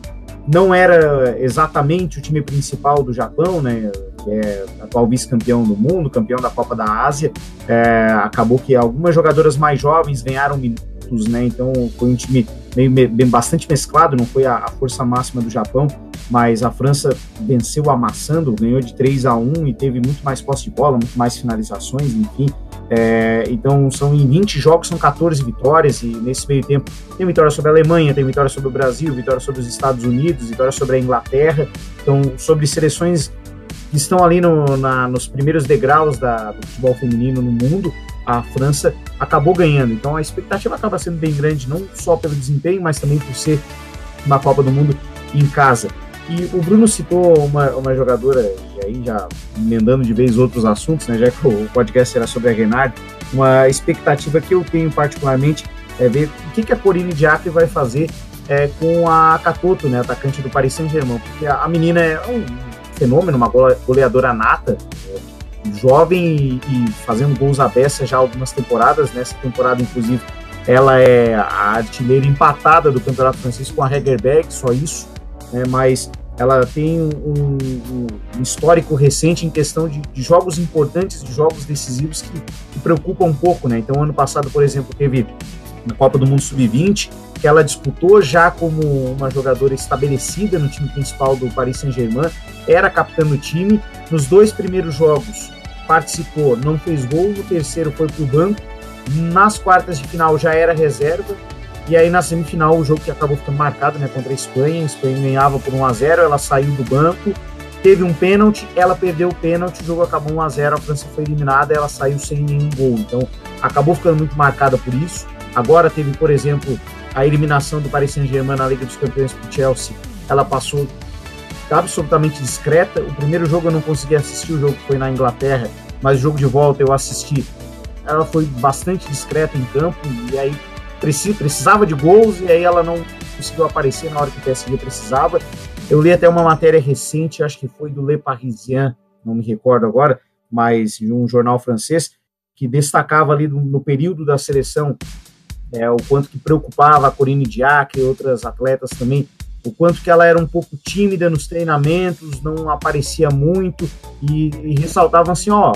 Não era exatamente o time principal do Japão, né? Que é atual vice-campeão do mundo, campeão da Copa da Ásia. É, acabou que algumas jogadoras mais jovens ganharam minutos, né? Então foi um time meio, bem, bastante mesclado, não foi a, a força máxima do Japão mas a França venceu amassando, ganhou de 3 a 1 e teve muito mais posse de bola, muito mais finalizações, enfim. É, então, são em 20 jogos, são 14 vitórias, e nesse meio tempo tem vitória sobre a Alemanha, tem vitória sobre o Brasil, vitória sobre os Estados Unidos, vitória sobre a Inglaterra, então, sobre seleções estão ali no, na, nos primeiros degraus da, do futebol feminino no mundo, a França acabou ganhando. Então, a expectativa acaba sendo bem grande, não só pelo desempenho, mas também por ser uma Copa do Mundo em casa. E o Bruno citou uma, uma jogadora, e aí já emendando de vez outros assuntos, né, já que o podcast era sobre a Renard, uma expectativa que eu tenho particularmente é ver o que, que a Corine Diacre vai fazer é, com a Catoto, né, atacante do Paris Saint-Germain, porque a, a, menina é um fenômeno, uma goleadora nata, jovem e, e, fazendo gols à beça já algumas temporadas, nessa temporada, inclusive, ela é a artilheira empatada do Campeonato Francês com a Hegerberg, só isso né, mas ela tem um, um, um, histórico recente em questão de, de, jogos importantes, de jogos decisivos que, que preocupam um pouco, né? Então, ano passado, por exemplo, teve na Copa do Mundo Sub-20, que ela disputou já como uma jogadora estabelecida no time principal do Paris Saint-Germain, era capitã do time. Nos dois primeiros jogos participou, não fez gol, no terceiro foi para o banco. Nas quartas de final já era reserva, e aí na semifinal, o jogo que acabou ficando marcado né, contra a Espanha, a Espanha ganhava por 1 a 0 ela saiu do banco, teve um pênalti, ela perdeu o pênalti, o jogo acabou 1 a 0 a França foi eliminada, ela saiu sem nenhum gol. Então acabou ficando muito marcada por isso. Agora teve, por exemplo, a eliminação do Paris Saint-Germain na Liga dos Campeões para o Chelsea. Ela passou absolutamente discreta. O primeiro jogo eu não consegui assistir, o jogo que foi na Inglaterra, mas o jogo de volta eu assisti. Ela foi bastante discreta em campo e aí precisava de gols e aí ela não conseguiu aparecer na hora que o PSG precisava. Eu li até uma matéria recente, acho que foi do Le Parisien, não me recordo agora, mas de um jornal francês, que destacava ali no, no período da seleção é, o quanto que preocupava a Corine Diac e outras atletas também, o quanto que ela era um pouco tímida nos treinamentos, não aparecia muito e, e ressaltavam assim, ó,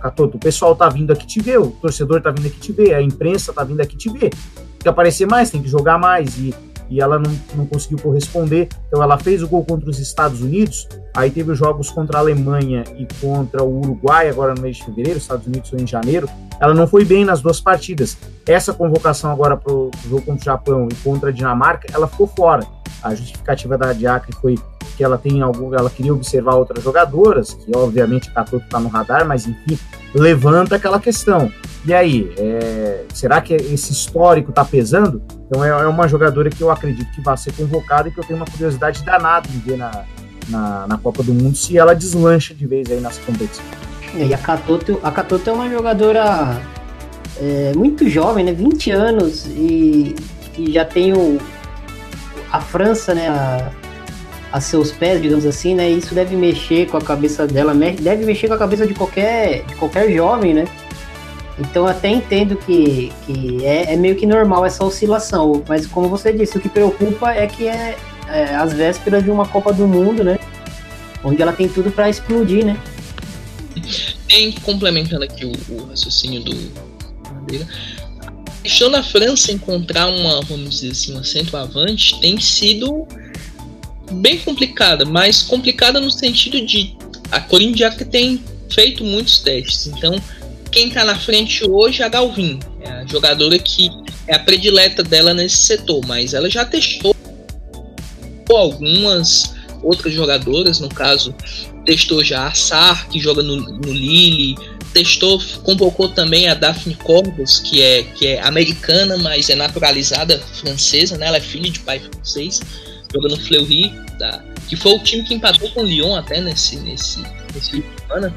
Catoto, o pessoal tá vindo aqui te ver, o torcedor tá vindo aqui te ver, a imprensa tá vindo aqui te ver, tem que aparecer mais, tem que jogar mais e e ela não, não conseguiu corresponder. Então ela fez o gol contra os Estados Unidos, aí teve os jogos contra a Alemanha e contra o Uruguai, agora no mês de fevereiro, Estados Unidos foi em janeiro. Ela não foi bem nas duas partidas. Essa convocação agora para o jogo contra o Japão e contra a Dinamarca, ela ficou fora. A justificativa da Diacre foi que ela tem algum, ela queria observar outras jogadoras, que obviamente Catoto está no radar, mas enfim, levanta aquela questão. E aí, é, será que esse histórico está pesando? Então é, é, uma jogadora que eu acredito que vai ser convocada e que eu tenho uma curiosidade danada em ver na, na, na Copa do Mundo se ela deslancha de vez aí nessa competição. E a Catoto, a Catoto é uma jogadora é, muito jovem, né? 20 anos e, e já tem o, a França, né? A, a seus pés, digamos assim, né? Isso deve mexer com a cabeça dela, deve mexer com a cabeça de qualquer, de qualquer jovem, né? Então até entendo que, que é, é, meio que normal essa oscilação, mas como você disse, o que preocupa é que é, é as vésperas de uma Copa do Mundo, né? Onde ela tem tudo para explodir, né? Tem, complementando aqui o, o raciocínio do Madeira, a questão da França encontrar uma, vamos dizer assim, uma centroavante tem sido bem complicada, mas complicada no sentido de a Corinthians tem feito muitos testes. Então, quem está na frente hoje é a Galvin, é a jogadora que é a predileta dela nesse setor, mas ela já testou algumas outras jogadoras, no caso, testou já a Sar, que joga no, no Lille, testou, convocou também a Daphne Corbus, que é, que é americana, mas é naturalizada francesa, né? Ela é filha de pai francês joga no Fleury, tá? que foi o time que empatou com o Lyon até nesse, nesse, nesse semana.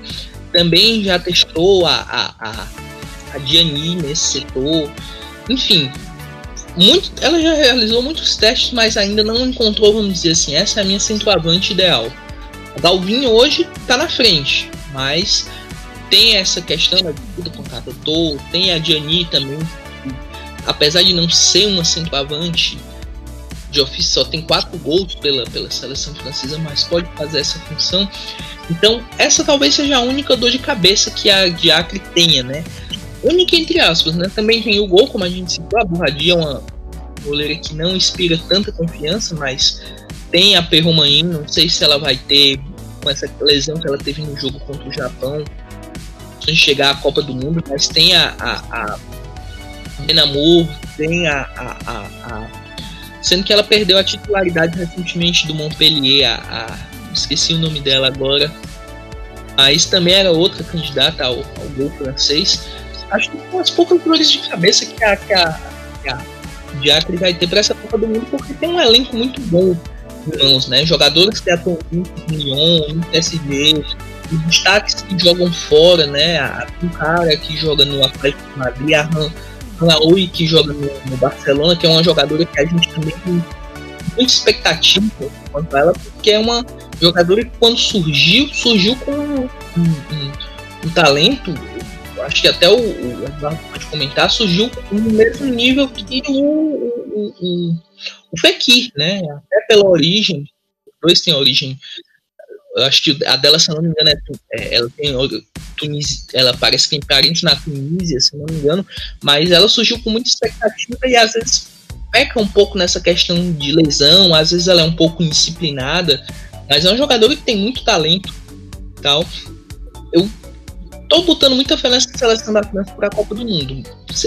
Também já testou a, a, a, a Diani nesse setor. Enfim, muito, ela já realizou muitos testes, mas ainda não encontrou, vamos dizer assim, essa é a minha centroavante ideal. A Galvinho hoje está na frente, mas tem essa questão da disputa com o Catatou, tem a Diani também, apesar de não ser uma centroavante de ofício só tem quatro gols pela, pela seleção francesa, mas pode fazer essa função. Então, essa talvez seja a única dor de cabeça que a Diacre tenha, né? Única entre aspas, né? Também tem o gol, como a gente citou, a Burradia é uma goleira que não inspira tanta confiança, mas tem a Perromain, não sei se ela vai ter com essa lesão que ela teve no jogo contra o Japão, de chegar à Copa do Mundo, mas tem a, a, a Benamor, tem a, a, a, a sendo que ela perdeu a titularidade recentemente do Montpellier, a, a, esqueci o nome dela agora, mas também era outra candidata ao, ao gol francês. Acho que são as poucas dores de cabeça que a, que a, que a Diacre vai ter para essa Copa do Mundo, porque tem um elenco muito bom em mãos, né? Jogadores que atuam muito no Lyon, no PSG, os destaques que jogam fora, né? A cara que joga no Atlético de Madrid, a Han Laui, que joga no, no, Barcelona, que é uma jogadora que a gente também tem muita expectativa quanto a ela, porque é uma jogadora que quando surgiu, surgiu com um, um, um talento, acho que até o, o Eduardo pode comentar, surgiu no mesmo nível que o, o, o, o Fekir, né? Até pela origem, os dois têm origem eu acho que a dela, se não me engano, é, é ela tem Tunísia, ela parece que tem parentes na Tunísia, se não me engano, mas ela surgiu com muita expectativa e às vezes peca um pouco nessa questão de lesão, às vezes ela é um pouco indisciplinada, mas é um jogador que tem muito talento tal. Eu tô botando muita fé nessa seleção da França para a Copa do Mundo.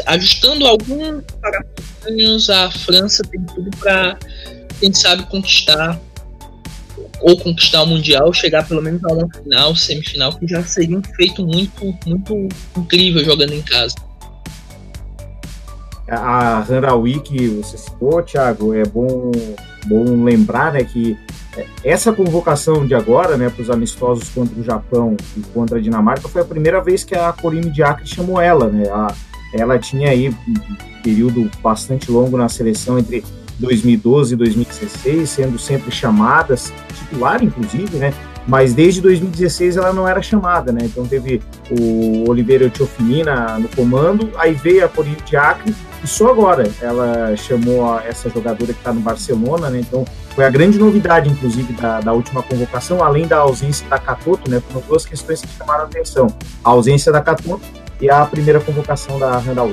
Ajustando alguns parafusos, a França tem tudo para, quem sabe, conquistar ou conquistar o Mundial, chegar pelo menos a uma final, semifinal, que já seria um feito muito, muito incrível jogando em casa. A Hanraoui que você citou, Thiago, é bom, bom lembrar né, que essa convocação de agora, né, para os amistosos contra o Japão e contra a Dinamarca, foi a primeira vez que a Corine Diacre chamou ela, né? A, ela tinha aí um período bastante longo na seleção entre 2012 e 2016, sendo sempre chamadas, titular inclusive, né? mas desde 2016 ela não era chamada, né? Então teve o Oliveira Tiofini no comando, aí veio a Corinthians de Acre e só agora ela chamou essa jogadora que está no Barcelona, né? Então foi a grande novidade, inclusive, da, da, última convocação, além da ausência da Catoto, né? Foram duas questões que chamaram a atenção: a ausência da Catoto e a primeira convocação da Randall.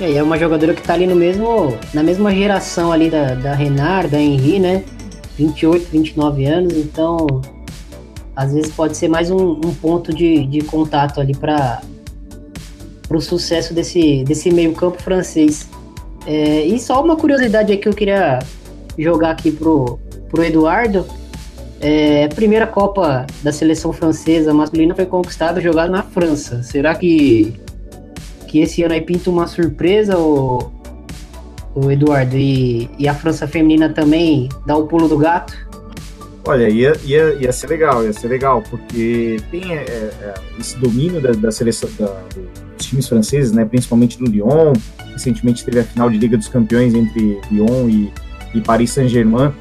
É, é uma jogadora que está ali no mesmo, na mesma geração ali da, da Renard, da Henri, né? 28, 29 anos, então às vezes pode ser mais um, um ponto de, de contato ali para o sucesso desse, desse meio-campo francês. É, e só uma curiosidade aqui que eu queria jogar aqui pro, pro Eduardo. É, a primeira Copa da seleção francesa masculina foi conquistada jogada na França. Será que, que esse ano aí pinta uma surpresa, o, o Eduardo? E, e a França feminina também dá o pulo do gato? Olha, ia, ia, ia ser legal, ia ser legal, porque tem é, é, esse domínio da, da seleção da, dos times franceses, né, principalmente do Lyon. Recentemente teve a final de Liga dos Campeões entre Lyon e, e Paris Saint-Germain.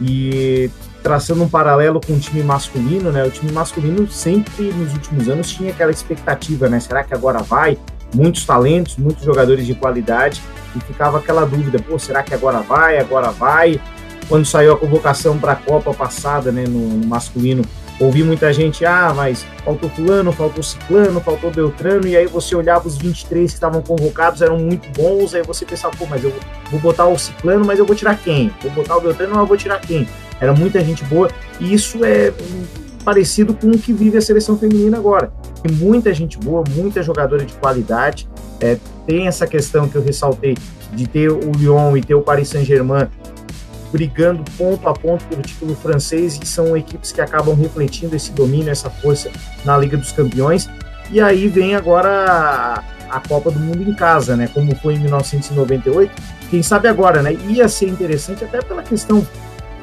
E traçando um paralelo com o time masculino, né? O time masculino sempre nos últimos anos tinha aquela expectativa, né? Será que agora vai? Muitos talentos, muitos jogadores de qualidade e ficava aquela dúvida, pô, será que agora vai? Agora vai? quando saiu a convocação para a Copa passada, né, no, no, masculino, ouvi muita gente, ah, mas faltou fulano, faltou ciclano, faltou Beltrano, e aí você olhava os 23 que estavam convocados, eram muito bons, aí você pensava, pô, mas eu vou botar o ciclano, mas eu vou tirar quem? Vou botar o Beltrano, mas eu vou tirar quem? Era muita gente boa, e isso é parecido com o que vive a seleção feminina agora. Tem muita gente boa, muita jogadora de qualidade, é, tem essa questão que eu ressaltei de ter o Lyon e ter o Paris Saint-Germain brigando ponto a ponto pelo título francês e são equipes que acabam refletindo esse domínio, essa força na Liga dos Campeões. E aí vem agora a, a Copa do Mundo em casa, né? Como foi em 1998. Quem sabe agora, né? Ia ser interessante até pela questão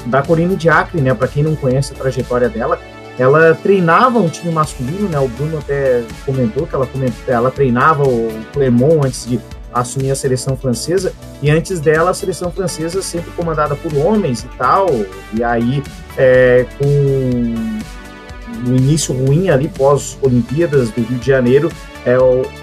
da Corine Diacre, né? Para quem não conhece a trajetória dela, ela treinava um time masculino, né? O Bruno até comentou que ela, comentou, ela treinava o Clermont antes de assumir a seleção francesa, e antes dela a seleção francesa sempre comandada por homens e tal, e aí é, com no início ruim ali, pós-Olimpíadas do Rio de Janeiro, é,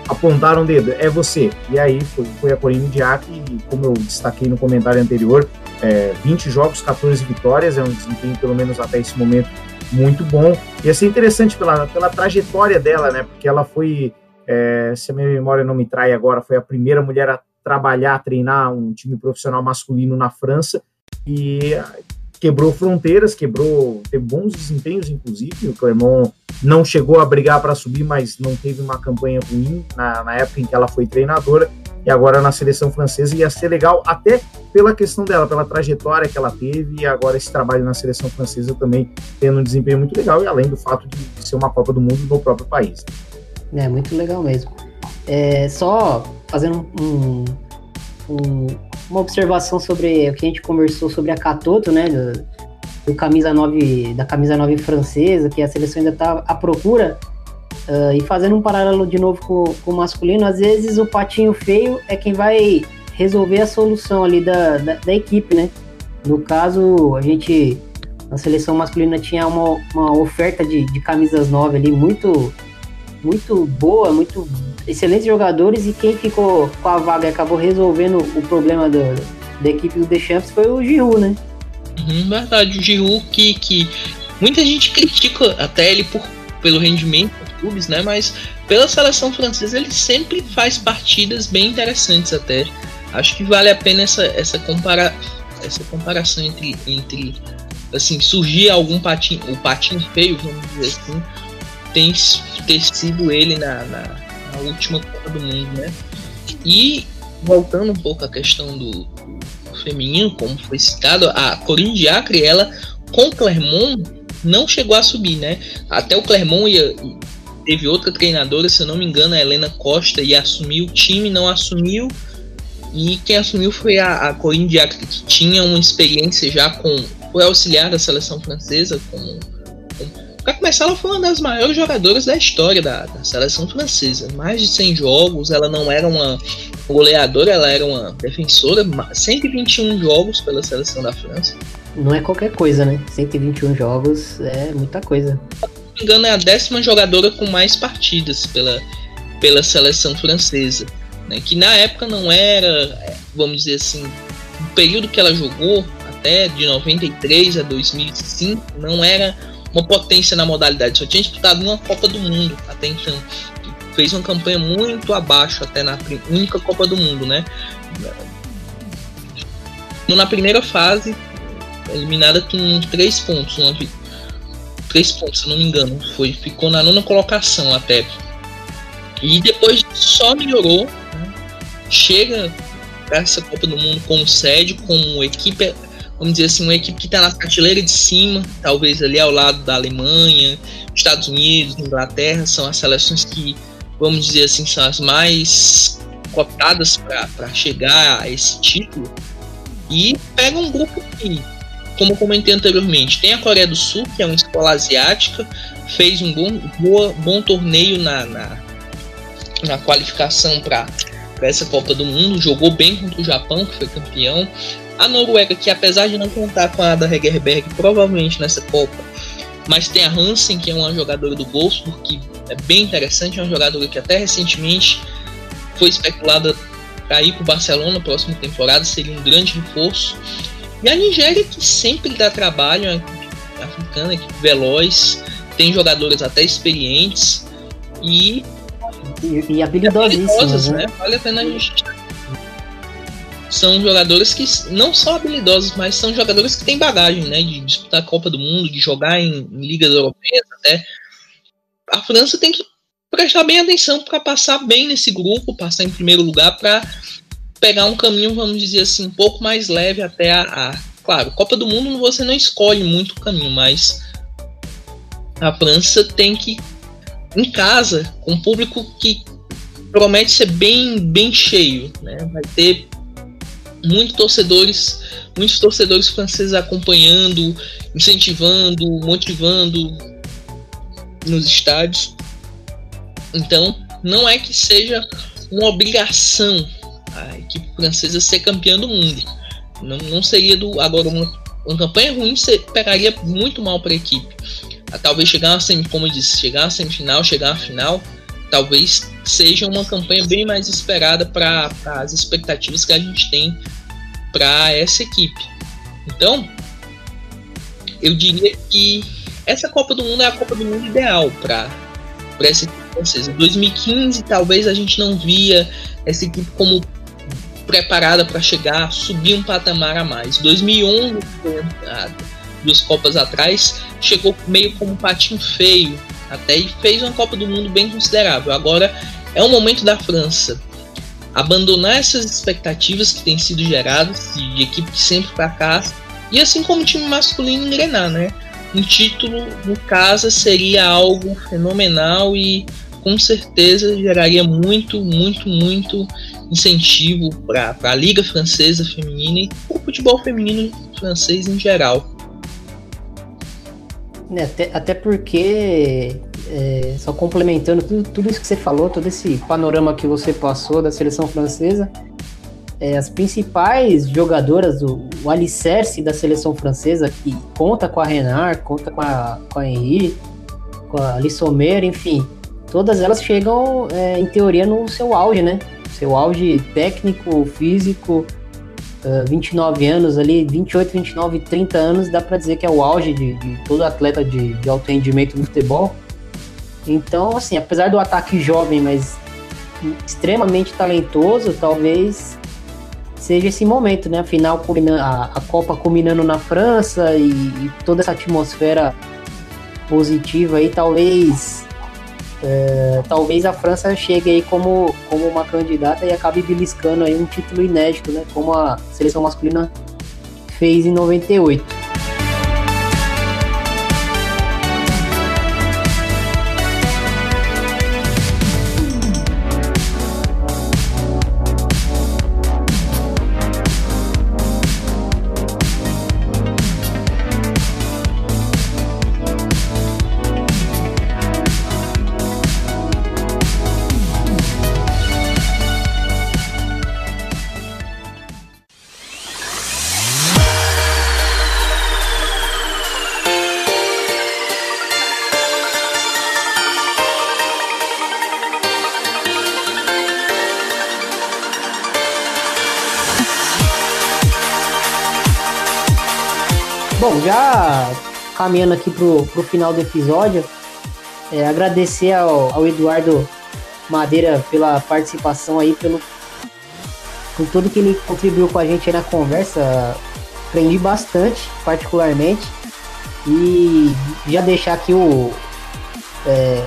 apontaram o dedo, é você. E aí foi, foi a Corine Diac, e como eu destaquei no comentário anterior, é, 20 jogos, 14 vitórias, é um desempenho, pelo menos até esse momento, muito bom. Ia ser interessante pela, pela trajetória dela, né? Porque ela foi é, se a minha memória não me trai agora, foi a primeira mulher a trabalhar, a treinar um time profissional masculino na França e quebrou fronteiras, quebrou, teve bons desempenhos, inclusive. O Clermont não chegou a brigar para subir, mas não teve uma campanha ruim na, na, época em que ela foi treinadora. E agora na seleção francesa ia ser legal, até pela questão dela, pela trajetória que ela teve, e agora esse trabalho na seleção francesa também tendo um desempenho muito legal, e além do fato de ser uma Copa do Mundo no próprio país. É, muito legal mesmo. É, só fazendo um, um, uma observação sobre o que a gente conversou sobre a Catoto, né? Do, camisa 9, da camisa 9 francesa, que a seleção ainda está à procura. Uh, e fazendo um paralelo de novo com, com, o masculino, às vezes o patinho feio é quem vai resolver a solução ali da, da, da equipe, né? No caso, a gente, na seleção masculina, tinha uma, uma oferta de, de camisas 9 ali muito muito boa, muito excelentes jogadores e quem ficou com a vaga e acabou resolvendo o problema do, da equipe do Deschamps foi o Giroud, né? Verdade, o Giroud que, que muita gente critica até ele por, pelo rendimento dos clubes, né? Mas pela seleção francesa ele sempre faz partidas bem interessantes até. Acho que vale a pena essa, essa, compara, essa comparação entre, entre assim, surgir algum patinho, o patinho feio, vamos dizer assim, tem ter sido ele na, na, na, última Copa do Mundo, né? E voltando um pouco à questão do feminino, como foi citado, a Corinne Diacre, ela com o Clermont não chegou a subir, né? Até o Clermont ia, teve outra treinadora, se eu não me engano, a Helena Costa, e assumiu o time, não assumiu. E quem assumiu foi a, a Corinne Diacre, que tinha uma experiência já com. Foi auxiliar da seleção francesa, com Para começar, ela foi uma das maiores jogadoras da história da, da, seleção francesa. Mais de 100 jogos, ela não era uma goleadora, ela era uma defensora. 121 jogos pela seleção da França. Não é qualquer coisa, né? 121 jogos é muita coisa. Se não me engano, é a décima jogadora com mais partidas pela, pela seleção francesa. Né? Que na época não era, vamos dizer assim, o período que ela jogou, até de 93 a 2005, não era uma potência na modalidade, só tinha disputado uma Copa do Mundo até então. Fez uma campanha muito abaixo até na única Copa do Mundo, né? Na primeira fase, eliminada com três pontos, uma, três pontos, se não me engano, foi ficou na nona colocação até. E depois só melhorou, né? chega essa Copa do Mundo como sede, como equipe vamos dizer assim, uma equipe que está na prateleira de cima, talvez ali ao lado da Alemanha, Estados Unidos, Inglaterra, são as seleções que, vamos dizer assim, são as mais cotadas para chegar a esse título. E pega um grupo que, como comentei anteriormente, tem a Coreia do Sul, que é uma escola asiática, fez um bom, boa, bom torneio na, na, na qualificação para essa Copa do Mundo, jogou bem contra o Japão, que foi campeão, a Noruega, que apesar de não contar com a Ada Hegerberg, provavelmente nessa Copa, mas tem a Hansen, que é uma jogadora do Wolfsburg, que é bem interessante, é uma jogadora que até recentemente foi especulada para ir para o Barcelona na próxima temporada, seria um grande reforço. E a Nigéria, que sempre dá trabalho, é uma africana, equipe veloz, tem jogadoras até experientes e, e, e habilidosíssimas, né? né? Vale a pena a gente são jogadores que não são habilidosos, mas são jogadores que têm bagagem, né? De disputar a Copa do Mundo, de jogar em, em ligas europeias até. A França tem que prestar bem atenção para passar bem nesse grupo, passar em primeiro lugar para pegar um caminho, vamos dizer assim, um pouco mais leve até a, a. Claro, Copa do Mundo você não escolhe muito o caminho, mas a França tem que em casa com um público que promete ser bem bem cheio, né? Vai ter muitos torcedores, muitos torcedores franceses acompanhando, incentivando, motivando nos estádios. Então, não é que seja uma obrigação a equipe francesa ser campeã do mundo. Não, não seria do agora uma, uma campanha ruim você pegaria muito mal para a equipe. Talvez chegar a semi, como eu disse, chegar a semifinal, chegar final, talvez seja uma campanha bem mais esperada para as expectativas que a gente tem para essa equipe. Então, eu diria que essa Copa do Mundo é a Copa do Mundo ideal para essa equipe francesa. Em 2015, talvez a gente não via essa equipe como preparada para chegar, subir um patamar a mais. 2011, duas Copas atrás, chegou meio como um patinho feio até e fez uma Copa do Mundo bem considerável. Agora é o momento da França abandonar essas expectativas que têm sido geradas de, equipe que sempre fracassa e assim como o time masculino engrenar, né? Um título no caso seria algo fenomenal e com certeza geraria muito, muito, muito incentivo para a Liga Francesa Feminina e para o futebol feminino francês em geral. É, até, até porque é, só complementando tudo, tudo isso que você falou, todo esse panorama que você passou da seleção francesa, é, as principais jogadoras, o, o, alicerce da seleção francesa, que conta com a Renard, conta com a, com a Henri, com a Lissomer, enfim, todas elas chegam, é, em teoria, no seu auge, né? Seu auge técnico, físico, uh, 29 anos ali, 28, 29, 30 anos, dá para dizer que é o auge de, de todo atleta de, de alto rendimento no futebol. Então, assim, apesar do ataque jovem, mas extremamente talentoso, talvez seja esse momento, né? A final, a, a Copa culminando na França e, e, toda essa atmosfera positiva aí, talvez é, talvez a França chegue aí como, como uma candidata e acabe beliscando aí um título inédito, né? Como a seleção masculina fez em 98. Caminhando aqui pro, pro final do episódio, é, agradecer ao, ao Eduardo Madeira pela participação aí, pelo por tudo que ele contribuiu com a gente na conversa. Aprendi bastante, particularmente. E já deixar aqui o. É,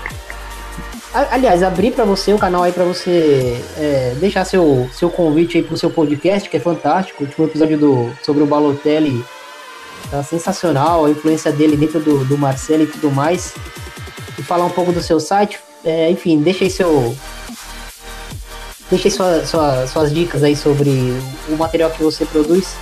aliás, abrir para você o canal aí para você é, deixar seu, seu convite aí pro seu podcast, que é fantástico. O último episódio do, sobre o Balotelli tá sensacional, a influência dele dentro do, do Marcelo e tudo mais. E falar um pouco do seu site. É, enfim, deixa aí seu. Deixa aí sua, sua, suas dicas aí sobre o material que você produz.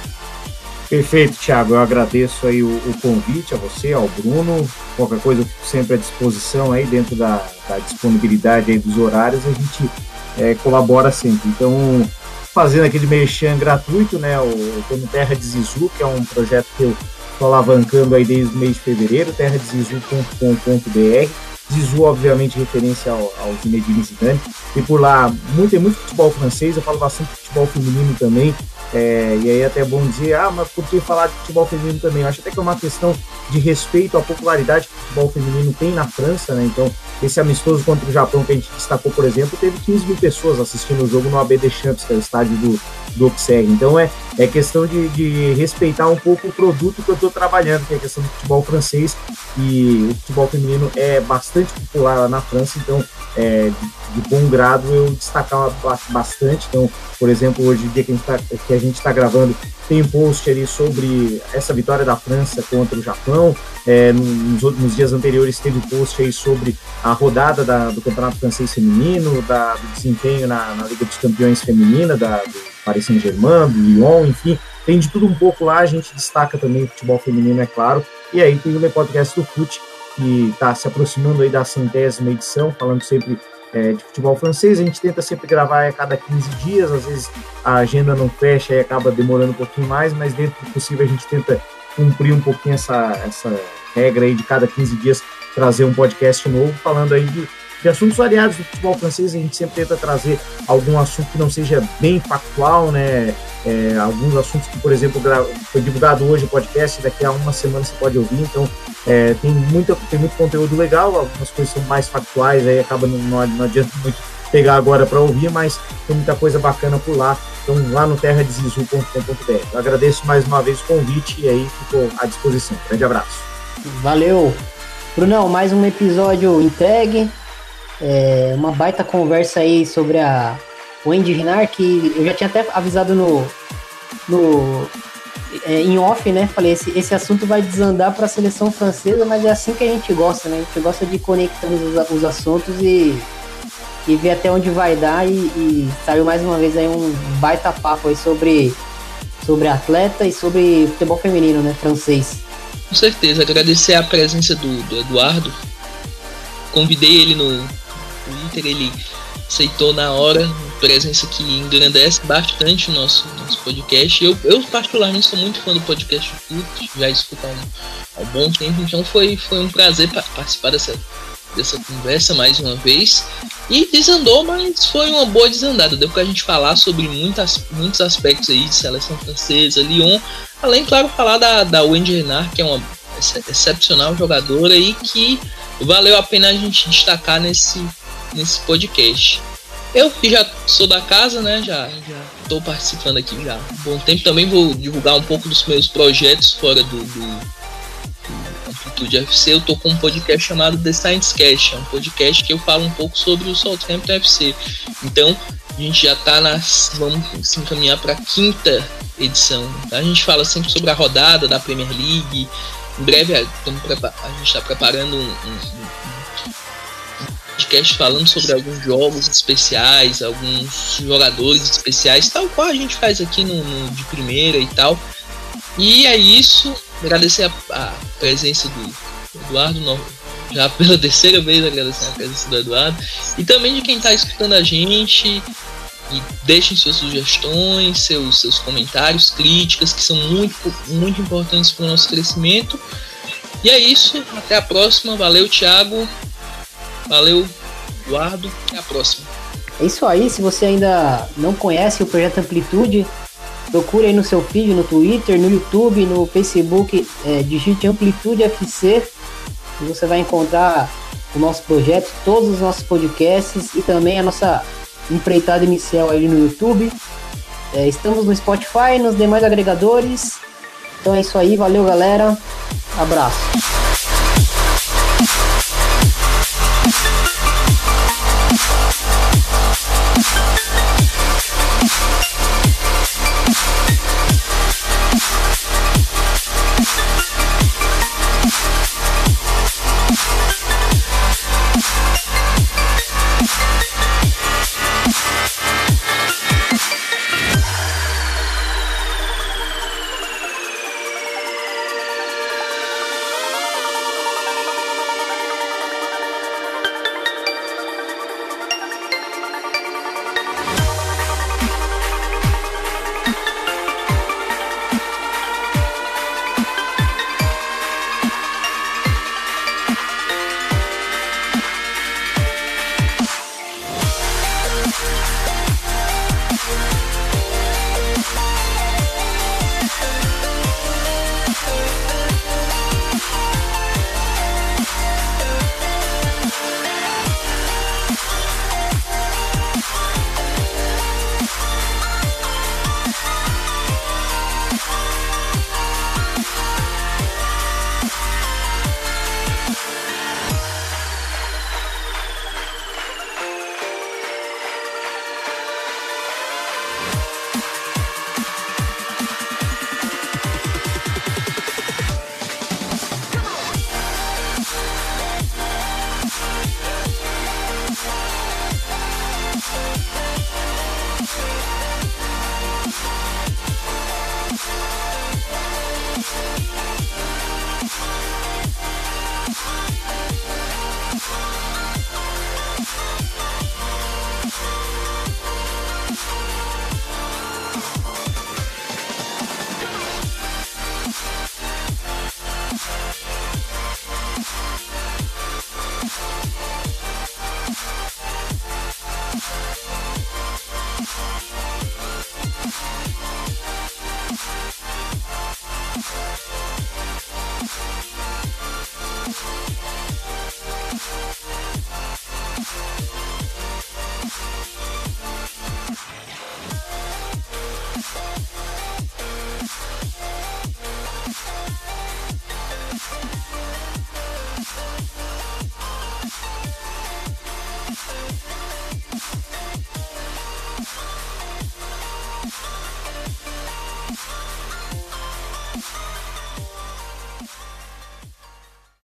Perfeito, Thiago. Eu agradeço aí o, o, convite a você, ao Bruno. Qualquer coisa eu fico sempre à disposição aí dentro da, da disponibilidade aí dos horários, a gente é, colabora sempre. Então, fazendo aquele merchan gratuito, né? O, Terra de Zizu, que é um projeto que eu alavancando aí desde o mês de fevereiro, terradezizu.com.br. Zizu, obviamente, referência ao, ao Zinedine Zidane. E por lá, muito, tem muito futebol francês, eu falo bastante futebol feminino também. É, e aí até é bom dizer, ah, mas por que falar de futebol feminino também? Eu acho até que é uma questão de respeito à popularidade que o futebol feminino tem na França, né? Então, esse amistoso contra o Japão que a gente destacou, por exemplo, teve 15 mil pessoas assistindo o jogo no AB Champs, que é o estádio do, do Auxerre. Então, é, é questão de, de respeitar um pouco o produto que eu estou trabalhando, que é a questão do futebol francês. E o futebol feminino é bastante popular lá na França, então, é, de, de bom grado, eu destacar bastante. Então, por exemplo, hoje, dia que a gente está tá gravando, tem um post ali sobre essa vitória da França contra o Japão. É, nos, nos, dias anteriores teve post aí sobre a rodada da, do Campeonato Francês Feminino, da, do desempenho na, na, Liga dos Campeões Feminina, da, do Paris Saint-Germain, Lyon, enfim. Tem de tudo um pouco lá, a gente destaca também o futebol feminino, é claro. E aí tem o podcast do FUT, que está se aproximando aí da centésima edição, falando sempre é, de futebol francês. A gente tenta sempre gravar a cada 15 dias, às vezes a agenda não fecha e acaba demorando um pouquinho mais, mas dentro do possível a gente tenta cumprir um pouquinho essa, essa regra aí de cada 15 dias trazer um podcast novo falando aí de, de assuntos variados do futebol francês. A gente sempre tenta trazer algum assunto que não seja bem factual, né? É, alguns assuntos que, por exemplo, foi divulgado hoje o podcast, daqui a uma semana você pode ouvir. Então, é, tem, muita, tem muito conteúdo legal, algumas coisas são mais factuais, aí acaba não, não adianta muito pegar agora para ouvir, mas tem muita coisa bacana por lá. Então, lá no terradezizu.com.br. Eu agradeço mais uma vez o convite e aí ficou à disposição. Grande abraço. Valeu. Brunão, mais um episódio entregue. É, uma baita conversa aí sobre a Wendy Renard, que eu já tinha até avisado no, no é, em off, né? Falei, esse, esse assunto vai desandar para a seleção francesa, mas é assim que a gente gosta, né? A gente gosta de conectar os, os assuntos e, e ver até onde vai dar. E, e saiu mais uma vez aí um baita papo aí sobre, sobre atleta e sobre futebol feminino, né? Francês. Com certeza, agradecer a presença do, do Eduardo. Convidei ele no Twitter, ele aceitou na hora, presença que engrandece bastante o nosso, nosso podcast. Eu, eu, particularmente, sou muito fã do podcast Fute, já escuto há um, há um bom tempo, então foi, foi um prazer participar dessa, dessa conversa mais uma vez. E desandou, mas foi uma boa desandada. Deu pra gente falar sobre muitas, muitos aspectos aí de seleção francesa, Lyon. Além, claro, falar da, da Wendy Renard, que é uma excepcional jogadora e que valeu a pena a gente destacar nesse, nesse podcast. Eu que já sou da casa, né? Já estou participando aqui já há um bom tempo. Também vou divulgar um pouco dos meus projetos fora do, do, do Amplitude FC. Eu tô com um podcast chamado The Science Cast, é um podcast que eu falo um pouco sobre o Southampton FC. Então, a gente já está nas. Vamos se encaminhar para quinta edição. Tá? A gente fala sempre sobre a rodada da Premier League. Em breve a, a gente está preparando um, um podcast falando sobre alguns jogos especiais, alguns jogadores especiais, tal qual a gente faz aqui no, no de primeira e tal. E é isso. Agradecer a, a presença do Eduardo, no, já pela terceira vez agradecer a presença do Eduardo. E também de quem está escutando a gente. E deixem suas sugestões, seus, seus comentários, críticas, que são muito, muito importantes para o nosso crescimento. E é isso. Até a próxima. Valeu, Thiago. Valeu, Eduardo. Até a próxima. É isso aí. Se você ainda não conhece o Projeto Amplitude, Procure aí no seu feed, no Twitter, no YouTube, no Facebook, é, digite Amplitude FC e você vai encontrar o nosso projeto, todos os nossos podcasts e também a nossa empreitada inicial aí no YouTube. É, estamos no Spotify, nos demais agregadores. Então é isso aí, valeu galera, abraço.